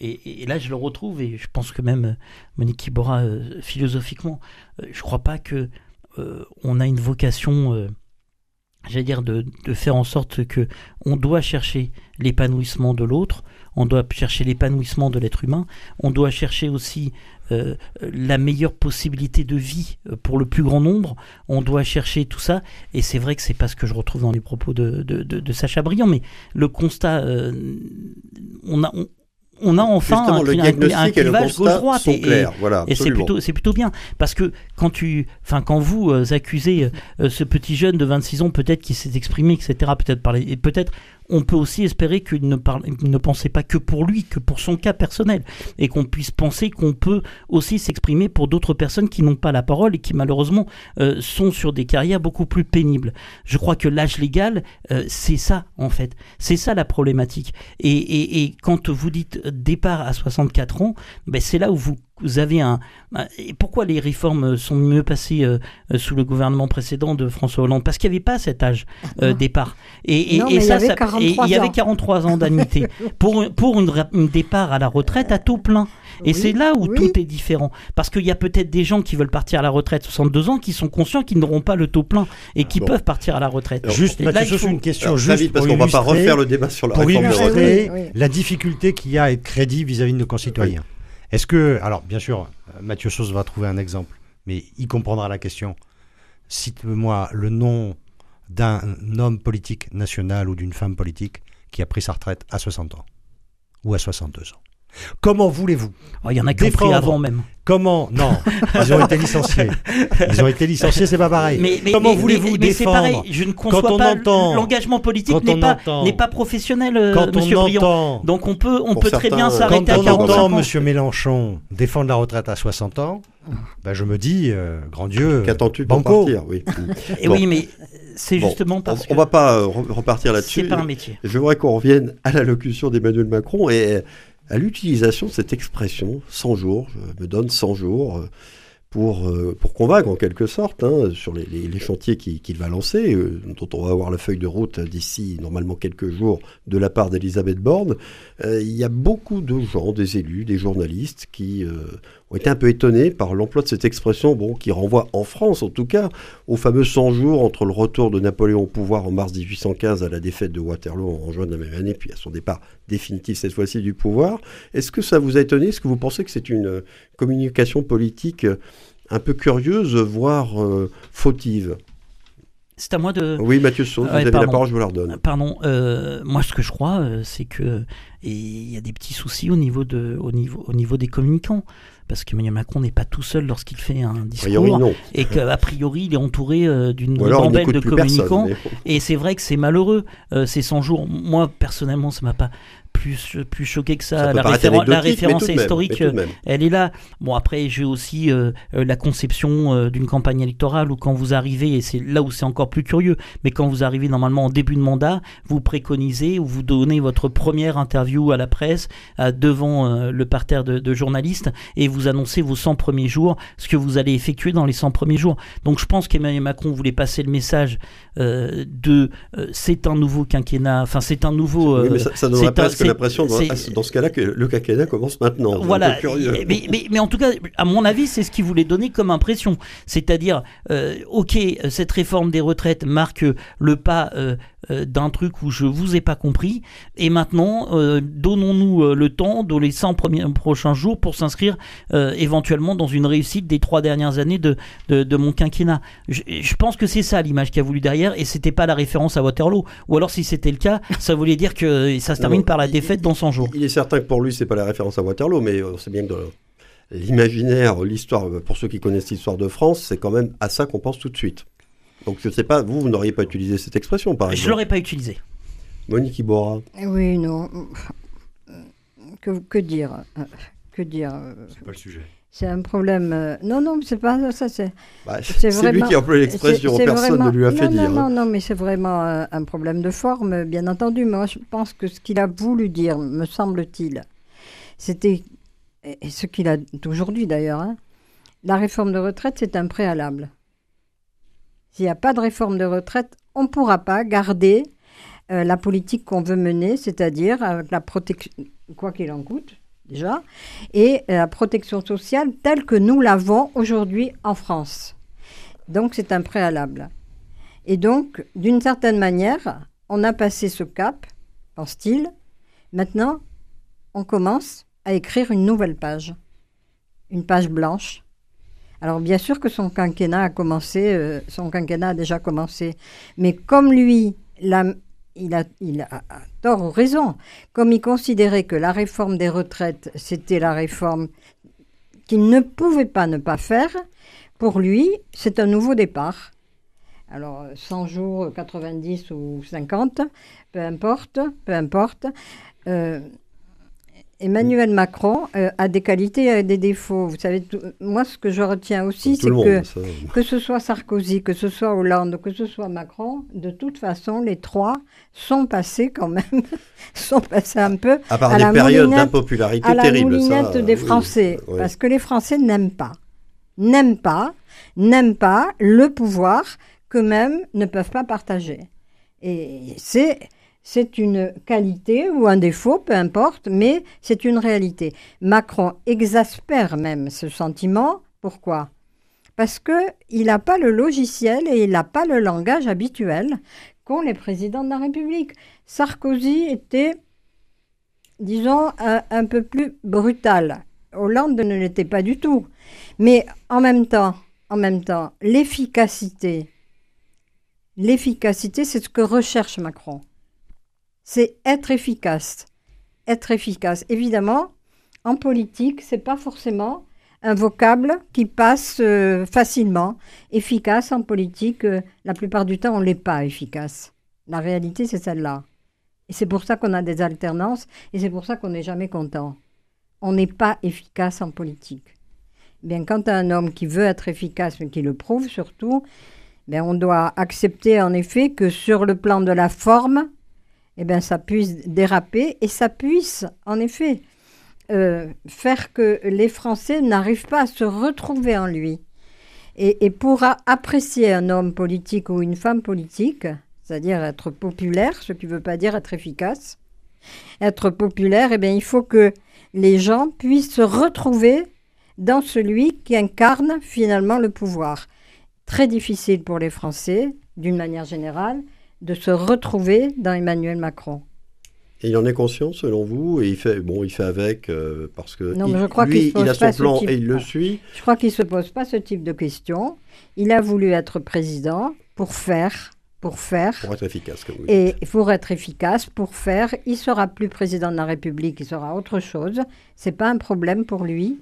Et, là, je le retrouve, et je pense que même Monique Kibora, philosophiquement, je ne crois pas que on a une vocation j'allais dire de, faire en sorte que on doit chercher l'épanouissement de l'autre, on doit chercher l'épanouissement de l'être humain, on doit chercher aussi euh, la meilleure possibilité de vie euh, pour le plus grand nombre, on doit chercher tout ça, et c'est vrai que c'est pas ce que je retrouve dans les propos de, de, Sacha Briand, mais le constat, euh, on, a, on a enfin un, le un, clivage gauche-droite. et, voilà, et c'est plutôt c'est plutôt bien. Parce que quand tu quand vous accusez ce petit jeune de 26 ans peut-être qui s'est exprimé etc peut-être peut-être on peut aussi espérer qu'il ne, ne pensait pas que pour lui, que pour son cas personnel, et qu'on puisse penser qu'on peut aussi s'exprimer pour d'autres personnes qui n'ont pas la parole et qui malheureusement euh, sont sur des carrières beaucoup plus pénibles. Je crois que l'âge légal, euh, c'est ça en fait, c'est ça la problématique. Et, quand vous dites départ à 64 ans, ben c'est là où vous vous avez un. Et pourquoi les réformes sont mieux passées euh, sous le gouvernement précédent de François Hollande? Parce qu'il n'y avait pas cet âge euh, départ. Et, et, ça, ça il y avait 43 ans d'annuité pour, pour une, départ à la retraite à taux plein. Et c'est là où tout est différent. Parce qu'il y a peut-être des gens qui veulent partir à la retraite 62 ans qui sont conscients qu'ils n'auront pas le taux plein et qui peuvent partir à la retraite. juste, là, faut... une question juste parce qu'on va pas refaire le débat sur la pour illustrer la difficulté qu'il y a à être crédible vis-à-vis de nos concitoyens. Est-ce que, alors bien sûr, Mathieu Sauce va trouver un exemple, mais il comprendra la question. Cite-moi le nom d'un homme politique national ou d'une femme politique qui a pris sa retraite à 60 ans ou à 62 ans. Comment voulez-vous oh, Il y en a qui ont pris avant même. Comment Non, ils ont été licenciés. Ils ont été licenciés, c'est pas pareil. Mais, Comment voulez-vous défendre pareil, je ne conçois pas l'engagement politique n'est pas n'est pas professionnel, euh, quand Monsieur on Briand. Donc on peut on peut très bien s'arrêter à 45 ans. Quand on entend Monsieur Mélenchon défendre la retraite à 60 ans, ben je me dis, euh, grand Dieu, qu'attends-tu pour partir Oui. Et oui, mais c'est justement parce on, on va pas euh, repartir là-dessus. C'est pas un métier. Je voudrais qu'on revienne à l'allocution d'Emmanuel Macron et à l'utilisation de cette expression 100 jours, je me donne 100 jours euh, pour, euh, pour convaincre en quelque sorte hein, sur les, chantiers qu'il va lancer, euh, dont on va avoir la feuille de route d'ici normalement quelques jours de la part d'Elisabeth Borne. il y a beaucoup de gens, des élus, des journalistes qui ont été un peu étonnés par l'emploi de cette expression, qui renvoie en France en tout cas aux fameux 100 jours entre le retour de Napoléon au pouvoir en mars 1815 à la défaite de Waterloo en juin de la même année, puis à son départ définitif cette fois-ci du pouvoir. Est-ce que ça vous a étonné? Est-ce que vous pensez que c'est une communication politique un peu curieuse, voire euh, fautive? C'est à moi de. Oui, Mathieu Saut, vous avez la parole, je vous la redonne. Pardon. Euh, moi, ce que je crois, euh, c'est que il y a des petits soucis au niveau de, au niveau, au niveau des communicants parce qu'Emmanuel Macron n'est pas tout seul lorsqu'il fait un discours et qu'a priori il est entouré euh, d'une bande de communicants et c'est vrai que c'est malheureux euh, ces 100 jours moi personnellement ça m'a pas plus, plus choqué que ça. la, la, référence historique, elle est là. Bon, après, j'ai aussi euh, euh, la conception euh, d'une campagne électorale où quand vous arrivez, et c'est là où c'est encore plus curieux, mais quand vous arrivez normalement en début de mandat, vous préconisez ou vous donnez votre première interview à la presse devant le parterre de, journalistes et vous annoncez vos 100 premiers jours, ce que vous allez effectuer dans les 100 premiers jours. Donc je pense qu'Emmanuel Macron voulait passer le message de c'est un nouveau quinquennat, enfin c'est un nouveau... Oui, mais ça, ça l'impression dans, dans, ce cas-là que le quinquennat commence maintenant. Voilà. Mais, mais, mais, en tout cas, à mon avis, c'est ce qu'il voulait donner comme impression. C'est-à-dire, euh, ok, cette réforme des retraites marque le pas euh, d'un truc où je vous ai pas compris. Et maintenant, euh, donnons-nous euh, le temps, dans les 100 premiers, prochains jours, pour s'inscrire éventuellement dans une réussite des trois dernières années de, de, de mon quinquennat. Je, je pense que c'est ça l'image qu'il a voulu derrière, et c'était pas la référence à Waterloo. Ou alors, si c'était le cas, ça voulait dire que ça se termine Non, par la il- défaite dans 100 jours. Il est certain que pour lui, c'est pas la référence à Waterloo, mais on sait bien que dans l'imaginaire, l'histoire, pour ceux qui connaissent l'histoire de France, c'est quand même à ça qu'on pense tout de suite. Donc je sais pas, vous, vous n'auriez pas utilisé cette expression, par Je exemple. l'aurais pas utilisé. Monique Iborra. Oui, non. Que, que dire Que dire euh, C'est pas le sujet. C'est un problème. euh, Non, non, c'est pas ça. C'est Bah, lui vraiment- qui a employé l'expression, personne vraiment- ne lui a fait non, dire. Non, non, non, mais c'est vraiment euh, un problème de forme, bien entendu. Moi, je pense que ce qu'il a voulu dire, me semble-t-il, c'était, et et ce qu'il a aujourd'hui d'ailleurs, hein, la réforme de retraite, c'est un préalable. S'il n'y a pas de réforme de retraite, on ne pourra pas garder euh, la politique qu'on veut mener, c'est-à-dire avec la protection, quoi qu'il en coûte, déjà, et euh, la protection sociale telle que nous l'avons aujourd'hui en France. Donc c'est un préalable. Et donc, d'une certaine manière, on a passé ce cap, pense-t-il. Maintenant, on commence à écrire une nouvelle page, une page blanche. Alors bien sûr que son quinquennat a commencé, euh, son quinquennat a déjà commencé, mais comme lui, la- il a, tort ou raison, comme il considérait que la réforme des retraites, c'était la réforme qu'il ne pouvait pas ne pas faire, pour lui, c'est un nouveau départ. Alors, euh, 100 jours, 90 ou 50, peu importe, peu importe. Euh, Emmanuel Macron euh, a des qualités et des défauts. Vous savez, tout- moi, ce que je retiens aussi, c'est que ça. que ce soit Sarkozy, que ce soit Hollande, que ce soit Macron, de toute façon, les trois sont passés quand même, sont passés un peu À part à des la périodes d'impopularité terribles. ça, euh, des oui, Français, parce que les Français n'aiment pas, n'aiment pas, n'aiment pas le pouvoir qu'eux-mêmes ne peuvent pas partager. Et c'est c'est une qualité ou un défaut, peu importe, mais c'est une réalité. Macron exaspère même ce sentiment. Pourquoi? Parce que il n'a pas le logiciel et il n'a pas le langage habituel qu'ont les présidents de la République. Sarkozy était disons, un, un peu plus brutal. Hollande ne l'était pas du tout. Mais en même temps, en même temps, l'efficacité, l'efficacité, c'est ce que recherche Macron. C'est être efficace. Être efficace. Évidemment, en politique, c'est pas forcément un vocable qui passe euh, facilement. Efficace en politique, euh, la plupart du temps, on l'est pas efficace. La réalité, c'est celle-là. Et c'est pour ça qu'on a des alternances et c'est pour ça qu'on n'est jamais content. On n'est pas efficace en politique. Bien, quand un homme qui veut être efficace, mais qui le prouve surtout, bien, on doit accepter en effet que sur le plan de la forme, eh bien, ça puisse déraper et ça puisse, en effet, euh, faire que les Français n'arrivent pas à se retrouver en lui. Et, pour apprécier un homme politique ou une femme politique, c'est-à-dire être populaire, ce qui ne veut pas dire être efficace, être populaire, eh bien, il faut que les gens puissent se retrouver dans celui qui incarne finalement le pouvoir. Très difficile pour les Français, d'une manière générale, de se retrouver dans Emmanuel Macron. Et il en est conscient, selon vous, et il fait, bon, il fait avec, euh, parce que Non, il- mais je crois qu'il lui, se pose il a son plan type- et il le suit. Je crois qu'il ne se pose pas ce type de questions. Il a voulu être président pour faire, pour faire. Pour être efficace, comme vous Et dites. pour être efficace, pour faire, il sera plus président de la République, il sera autre chose. C'est pas un problème pour lui.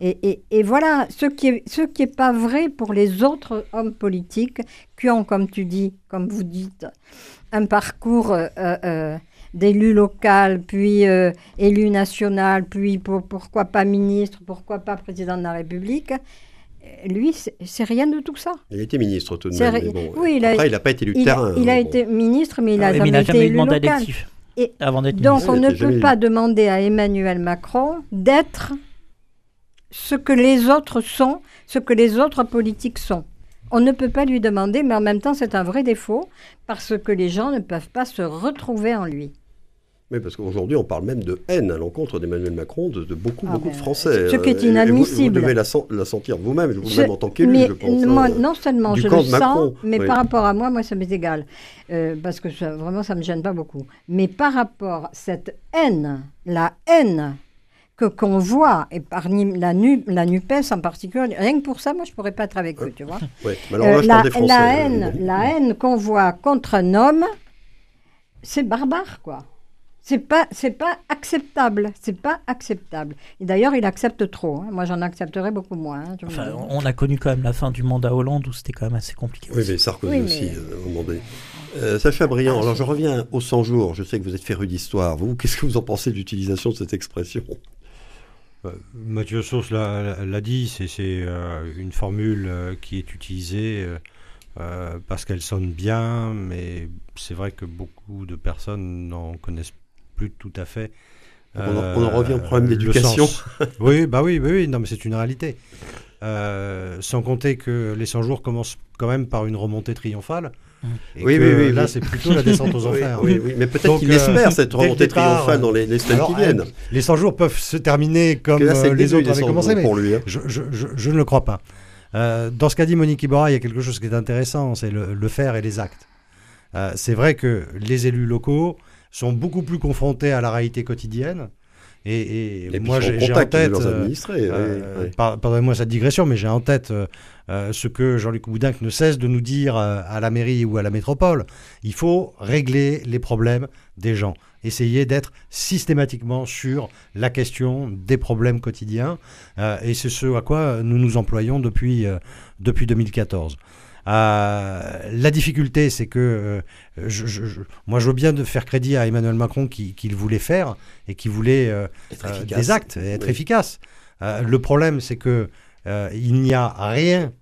Et, et- et voilà, ce qui est, ce qui est pas vrai pour les autres hommes politiques qui ont, comme tu dis, comme vous dites, un parcours euh, euh, d'élu local, puis euh, élu national, puis pour- pourquoi pas ministre, pourquoi pas président de la République. Lui, c'est rien de tout ça. Il a été ministre tout de même. ri- mais bon, oui, il a- après, il n'a pas été élu Il, terrain. il a hein, été ministre, mais il Ah n'a mais jamais, il n'a jamais été eu de élu mandat local. Et avant d'être Donc ministre. on ne peut pas demander à Emmanuel Macron d'être ce que les autres sont, ce que les autres politiques sont. On ne peut pas lui demander, mais en même temps c'est un vrai défaut, parce que les gens ne peuvent pas se retrouver en lui. Oui, parce qu'aujourd'hui, on parle même de haine à l'encontre d'Emmanuel Macron de, de beaucoup, Ah, beaucoup ben, de Français. ce qui est Euh, et vous- inadmissible. Vous, devez la, sen- la sentir vous-même, vous-même en tant qu'élu, mais je pense. moi, hein. non seulement je le sens, mais oui. par rapport à moi, moi, ça m'est égal. Euh, parce que ça, vraiment, ça ne me gêne pas beaucoup. Mais par rapport à cette haine, la haine que qu'on voit, et parmi la, nu, la NUPES en particulier, rien que pour ça, moi, je ne pourrais pas être avec eux, tu vois. Ouais, mais alors là, Euh, je la, parle des Français. la euh, haine, la haine qu'on voit contre un homme, c'est barbare, quoi. C'est pas, c'est pas acceptable. C'est pas acceptable. Et d'ailleurs, il accepte trop. hein. Moi, j'en accepterais beaucoup moins. hein, Enfin, on a connu quand même la fin du mandat Hollande où c'était quand même assez compliqué. Oui, aussi. mais Sarkozy Oui, aussi, mais- euh, moment donné. Euh, Sacha Briand, alors je reviens aux 100 jours. Je sais que vous êtes féru d'histoire. Vous, qu'est-ce que vous en pensez de l'utilisation de cette expression? Euh, Mathieu Sauce l'a dit, c'est euh, une formule euh, qui est utilisée euh, parce qu'elle sonne bien, mais c'est vrai que beaucoup de personnes n'en connaissent plus tout à fait. On en- on en revient au problème d'éducation. oui, bah oui, oui, oui, non, mais c'est une réalité. Euh, sans compter que les 100 jours commencent quand même par une remontée triomphale. Et Oui, que, oui, oui, Là, oui. c'est plutôt la descente aux enfers. oui, oui, mais peut-être qu'il euh, espère cette remontée triomphale dans les, les semaines Alors, qui viennent. les 100 jours peuvent se terminer comme là, euh, le les autres avaient 100 commencé, mais pour lui. hein. je, je- je- je ne le crois pas. Euh, dans ce qu'a dit Monique Iborra, il y a quelque chose qui est intéressant, c'est le, le faire et les actes. Euh, c'est vrai que les élus locaux sont beaucoup plus confrontés à la réalité quotidienne. Et, et moi, j'ai en tête, euh, euh, par- Pardonnez-moi cette digression, mais j'ai en tête euh, euh, ce que Jean-Luc Boudinck ne cesse de nous dire euh, à la mairie ou à la métropole. Il faut régler les problèmes des gens. Essayer d'être systématiquement sur la question des problèmes quotidiens. Euh, et c'est ce à quoi nous nous employons depuis, euh, depuis 2014. Euh, la difficulté, c'est que euh, je- je- je- moi, je veux bien de faire crédit à Emmanuel Macron qui, qui le voulait faire et qui voulait euh, Être euh, efficace. des actes et être Oui. efficace. Euh, le problème, c'est que euh, il n'y a rien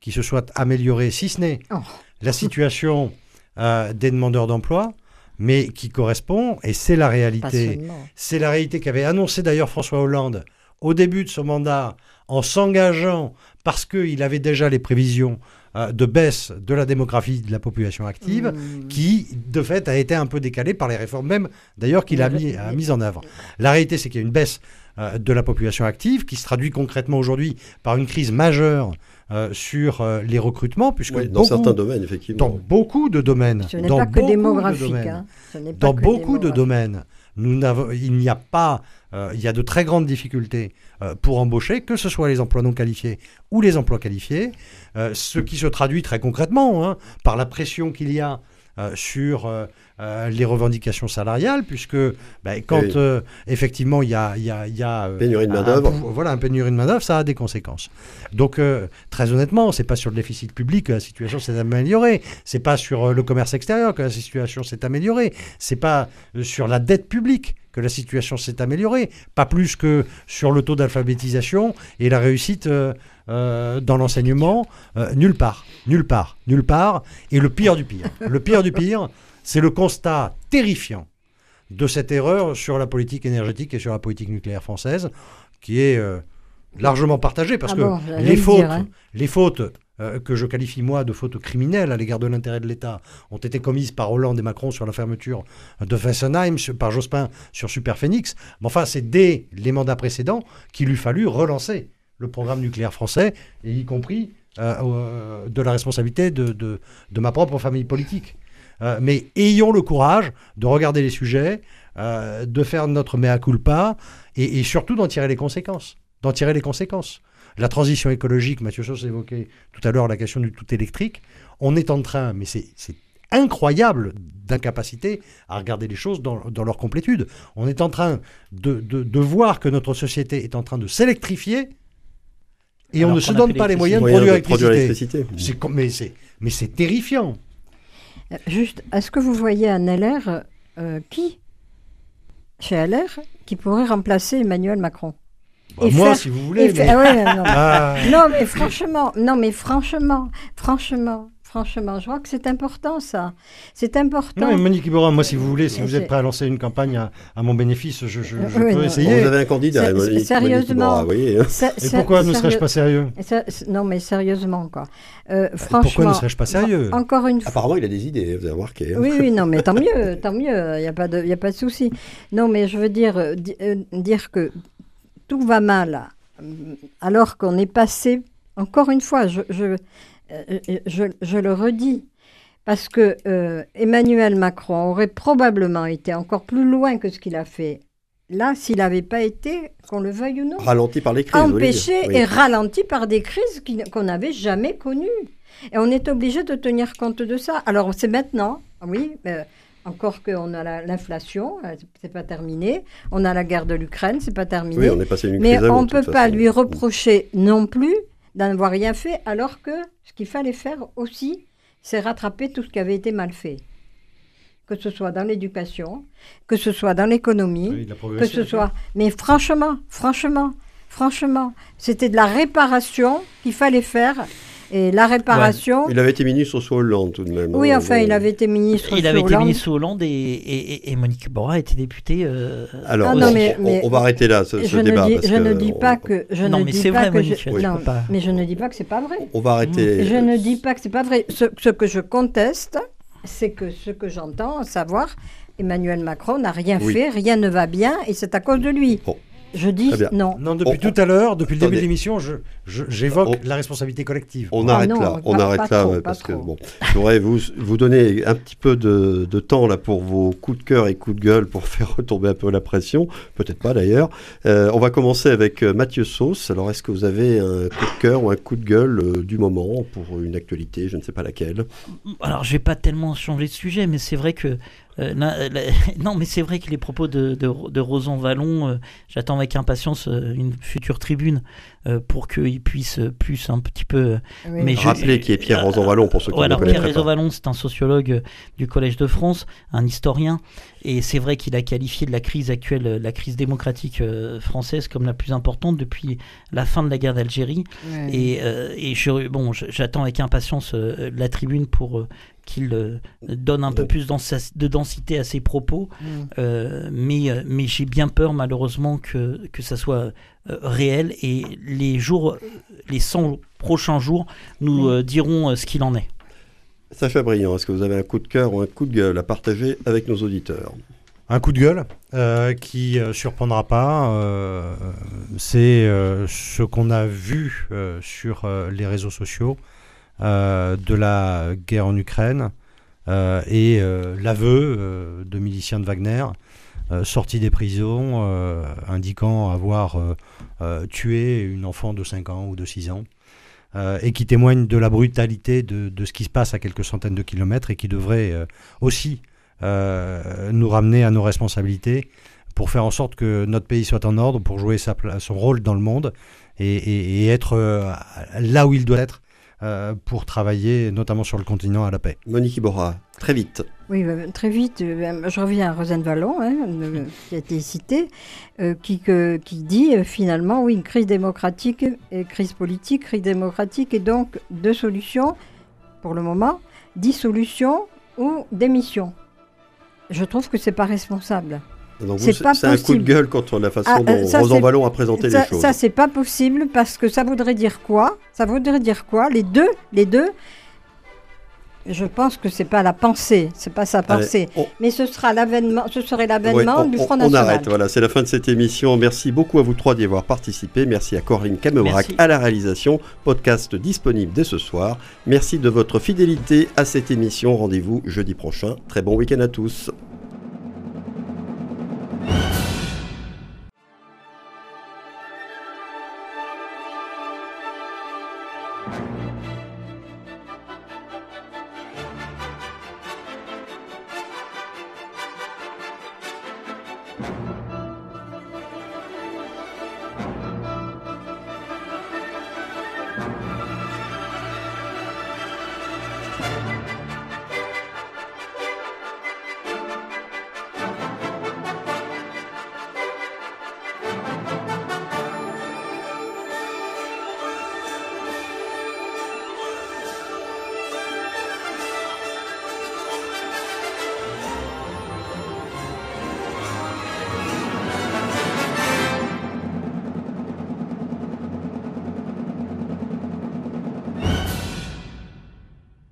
qui se soit amélioré, si ce n'est Oh. la situation euh, des demandeurs d'emploi, mais qui correspond, et c'est la réalité, c'est la réalité qu'avait annoncé d'ailleurs François Hollande au début de son mandat en s'engageant, parce qu'il avait déjà les prévisions euh, de baisse de la démographie de la population active, Mmh. qui de fait a été un peu décalée par les réformes même d'ailleurs qu'il a Mais- mis, a mais- mis en œuvre. La réalité c'est qu'il y a une baisse euh, de la population active qui se traduit concrètement aujourd'hui par une crise majeure euh, sur euh, les recrutements, puisque Oui, dans beaucoup- certains domaines, effectivement. dans beaucoup de domaines, Ce n'est dans pas que beaucoup de démographique. hein. Dans beaucoup de domaines, nous il n'y a pas, euh, il y a de très grandes difficultés euh, pour embaucher, que ce soit les emplois non qualifiés ou les emplois qualifiés, euh, ce qui se traduit très concrètement hein, par la pression qu'il y a sur euh, euh, les revendications salariales, puisque ben, quand Oui. euh, effectivement il y a, y a- il y a, euh, Pénurie de un pou- Voilà, un pénurie de main-d'œuvre, ça a des conséquences. Donc, euh, très honnêtement, c'est pas sur le déficit public que la situation s'est améliorée. C'est pas sur euh, le commerce extérieur que la situation s'est améliorée. C'est pas euh, sur la dette publique que la situation s'est améliorée. Pas plus que sur le taux d'alphabétisation et la réussite euh, euh, dans l'enseignement. Euh, nulle part, nulle part, nulle part. Et le pire du pire, le pire du pire, c'est le constat terrifiant de cette erreur sur la politique énergétique et sur la politique nucléaire française, qui est euh, largement partagée, parce Ah que bon, j'allais les le fautes, dire, hein. les fautes euh, que je qualifie moi de fautes criminelles à l'égard de l'intérêt de l'État ont été commises par Hollande et Macron sur la fermeture de Fessenheim, sur- par Jospin sur Superphénix. Mais enfin, c'est dès les mandats précédents qu'il eût fallu relancer le programme nucléaire français, et y compris euh, euh, de la responsabilité de, de- de ma propre famille politique. Euh, mais ayons le courage de regarder les sujets, de faire notre mea culpa et, surtout d'en tirer les conséquences. D'en tirer les conséquences. La transition écologique, Mathieu Sauce évoquait tout à l'heure la question du tout électrique. On est en train, mais c'est c'est incroyable d'incapacité à regarder les choses dans, dans leur complétude. On est en train de, de- de voir que notre société est en train de s'électrifier et Alors on ne se donne pas les moyens de Moyen produire l'électricité. Mais c'est mais c'est terrifiant. Euh, Juste, est-ce que vous voyez un LR euh, qui, chez LR, qui pourrait remplacer Emmanuel Macron? Bah, moi, faire- si vous voulez. Ah ouais, non, mais- Ah, non, mais franchement, non, mais franchement, franchement, Franchement, je crois que c'est important ça. C'est important. Non, mais Monique Iborra, moi, si vous voulez, si vous êtes prêt à lancer une campagne à, à mon bénéfice, je, je, je Oui, peux non. essayer. Vous avez un candidat, Monique- Monique sérieusement. Iborra, vous voyez, hein. Ça- Et pourquoi ne serais-je pas sérieux? ça- Non, mais sérieusement, quoi. Euh, franchement. Pourquoi ne serais-je pas sérieux? Encore une fois. Apparemment, il a des idées, vous avez remarqué. hein. Oui, oui, non, mais tant mieux, tant mieux, il n'y a pas de, y a pas de souci. Non, mais je veux dire, euh, di- euh, dire que tout va mal, euh, alors qu'on est passé, encore une fois, je, je, euh, je, je le redis, parce que euh, Emmanuel Macron aurait probablement été encore plus loin que ce qu'il a fait là s'il n'avait pas été, qu'on le veuille ou non Ralenti par les crises. empêché Oui. et ralenti par des crises qu'on n'avait jamais connues. Et on est obligé de tenir compte de ça. Alors c'est maintenant, oui, euh, encore qu'on a la- l'inflation, euh, c'est pas terminé. On a la guerre de l'Ukraine, c'est pas terminé. Oui, on est passé d'une Mais on ne peut pas façon. lui reprocher non plus d'avoir rien fait, alors que ce qu'il fallait faire aussi, c'est rattraper tout ce qui avait été mal fait. Que ce soit dans l'éducation, que ce soit dans l'économie, Oui, que ce soit. Mais franchement, franchement, franchement, c'était de la réparation qu'il fallait faire. Et la réparation. Il avait été ministre sous Hollande tout de même. Oui, hein, enfin, bon. il avait été ministre. Il sous avait été Hollande. ministre sous Hollande et, et, et- et Monique Borra a été députée. euh, Alors, Ah non, on- mais- on, va arrêter là ce, ce Je ne débat. dis, parce je que ne dis on- pas que. Je Non, ne mais dis c'est pas vrai, que Monique, je- tu non, pas- mais je ne dis pas que c'est pas vrai. On va arrêter. Je ne dis pas que c'est pas vrai. Ce, ce que je conteste, c'est que ce que j'entends, à savoir, Emmanuel Macron n'a rien Oui. fait, rien ne va bien, et c'est à cause de lui. Bon. Je dis non. Non, depuis On- tout à l'heure, depuis le début de l'émission, j'évoque la responsabilité collective. On Ah arrête non, là, on pas- arrête pas là, trop, ouais, pas parce que bon, je voudrais vous, vous donner un petit peu de, de temps là pour vos coups de cœur et coups de gueule pour faire retomber un peu la pression, peut-être pas d'ailleurs. Euh, on va commencer avec euh, Mathieu Sauce. Alors, est-ce que vous avez un coup de cœur ou un coup de gueule euh, du moment pour une actualité, je ne sais pas laquelle? Alors, je vais pas tellement changer de sujet, mais c'est vrai que. Euh, na- la- non, mais c'est vrai que les propos de, de, de Rosan Vallon, euh, j'attends avec impatience euh, une future tribune euh, pour qu'il puisse euh, plus un petit peu. euh, Oui. mais je- Rappelez qui est Pierre Euh, Rosan-Vallon pour ceux qui Ouais, ne alors Pierre pas. Rosan-Vallon, c'est un sociologue euh, du Collège de France, un historien, et c'est vrai qu'il a qualifié de la crise actuelle, euh, la crise démocratique euh, française, comme la plus importante depuis la fin de la guerre d'Algérie. Et, euh, et je, bon, j'attends avec impatience euh, la tribune pour euh, qu'il euh, donne un peu Bon. plus de densité à ses propos. Mm. Euh, mais euh, mais j'ai bien peur malheureusement que, que ça soit réel et les jours, les 100 prochains jours nous euh, diront euh, ce qu'il en est. Sacha Briand, est-ce que vous avez un coup de cœur ou un coup de gueule à partager avec nos auditeurs? Un coup de gueule euh, qui euh, surprendra pas, euh, c'est euh, ce qu'on a vu euh, sur euh, les réseaux sociaux euh, de la guerre en Ukraine euh, et euh, l'aveu euh, de miliciens de Wagner euh, sortis des prisons euh, indiquant avoir euh, euh, tué une enfant de 5 ans ou de 6 ans. euh, et qui témoigne de la brutalité de, ce qui se passe à quelques centaines de kilomètres et qui devrait euh, aussi euh, nous ramener à nos responsabilités pour faire en sorte que notre pays soit en ordre, pour jouer sa son rôle dans le monde et, être euh, là où il doit être euh, pour travailler notamment sur le continent à la paix. Monique Iborra, très vite. Oui, euh, très vite, euh, je reviens à Rosane Vallon, hein, euh, qui a été citée, euh, qui, que- qui dit euh, finalement, oui, une crise démocratique, et crise politique, crise démocratique, et donc deux solutions, pour le moment, dissolution ou démission. Je trouve que c'est pas responsable. C'est vous, pas c'est un coup de possible. gueule contre la façon Ah, euh, dont ça, Rosan c'est- Vallon a présenté Ça, les choses. ça, c'est pas possible parce que ça voudrait dire quoi? Ça voudrait dire quoi? Les deux, les deux. Je pense que c'est pas la pensée, c'est pas sa Allez, pensée, on- mais ce sera l'avènement, ce serait l'avènement Ouais, on, du on- Front on National. arrête, voilà, c'est la fin de cette émission. Merci beaucoup à vous trois d'y avoir participé. Merci à Corinne Camerac à la réalisation. Podcast disponible dès ce soir. Merci de votre fidélité à cette émission. Rendez-vous jeudi prochain. Très bon week-end à tous.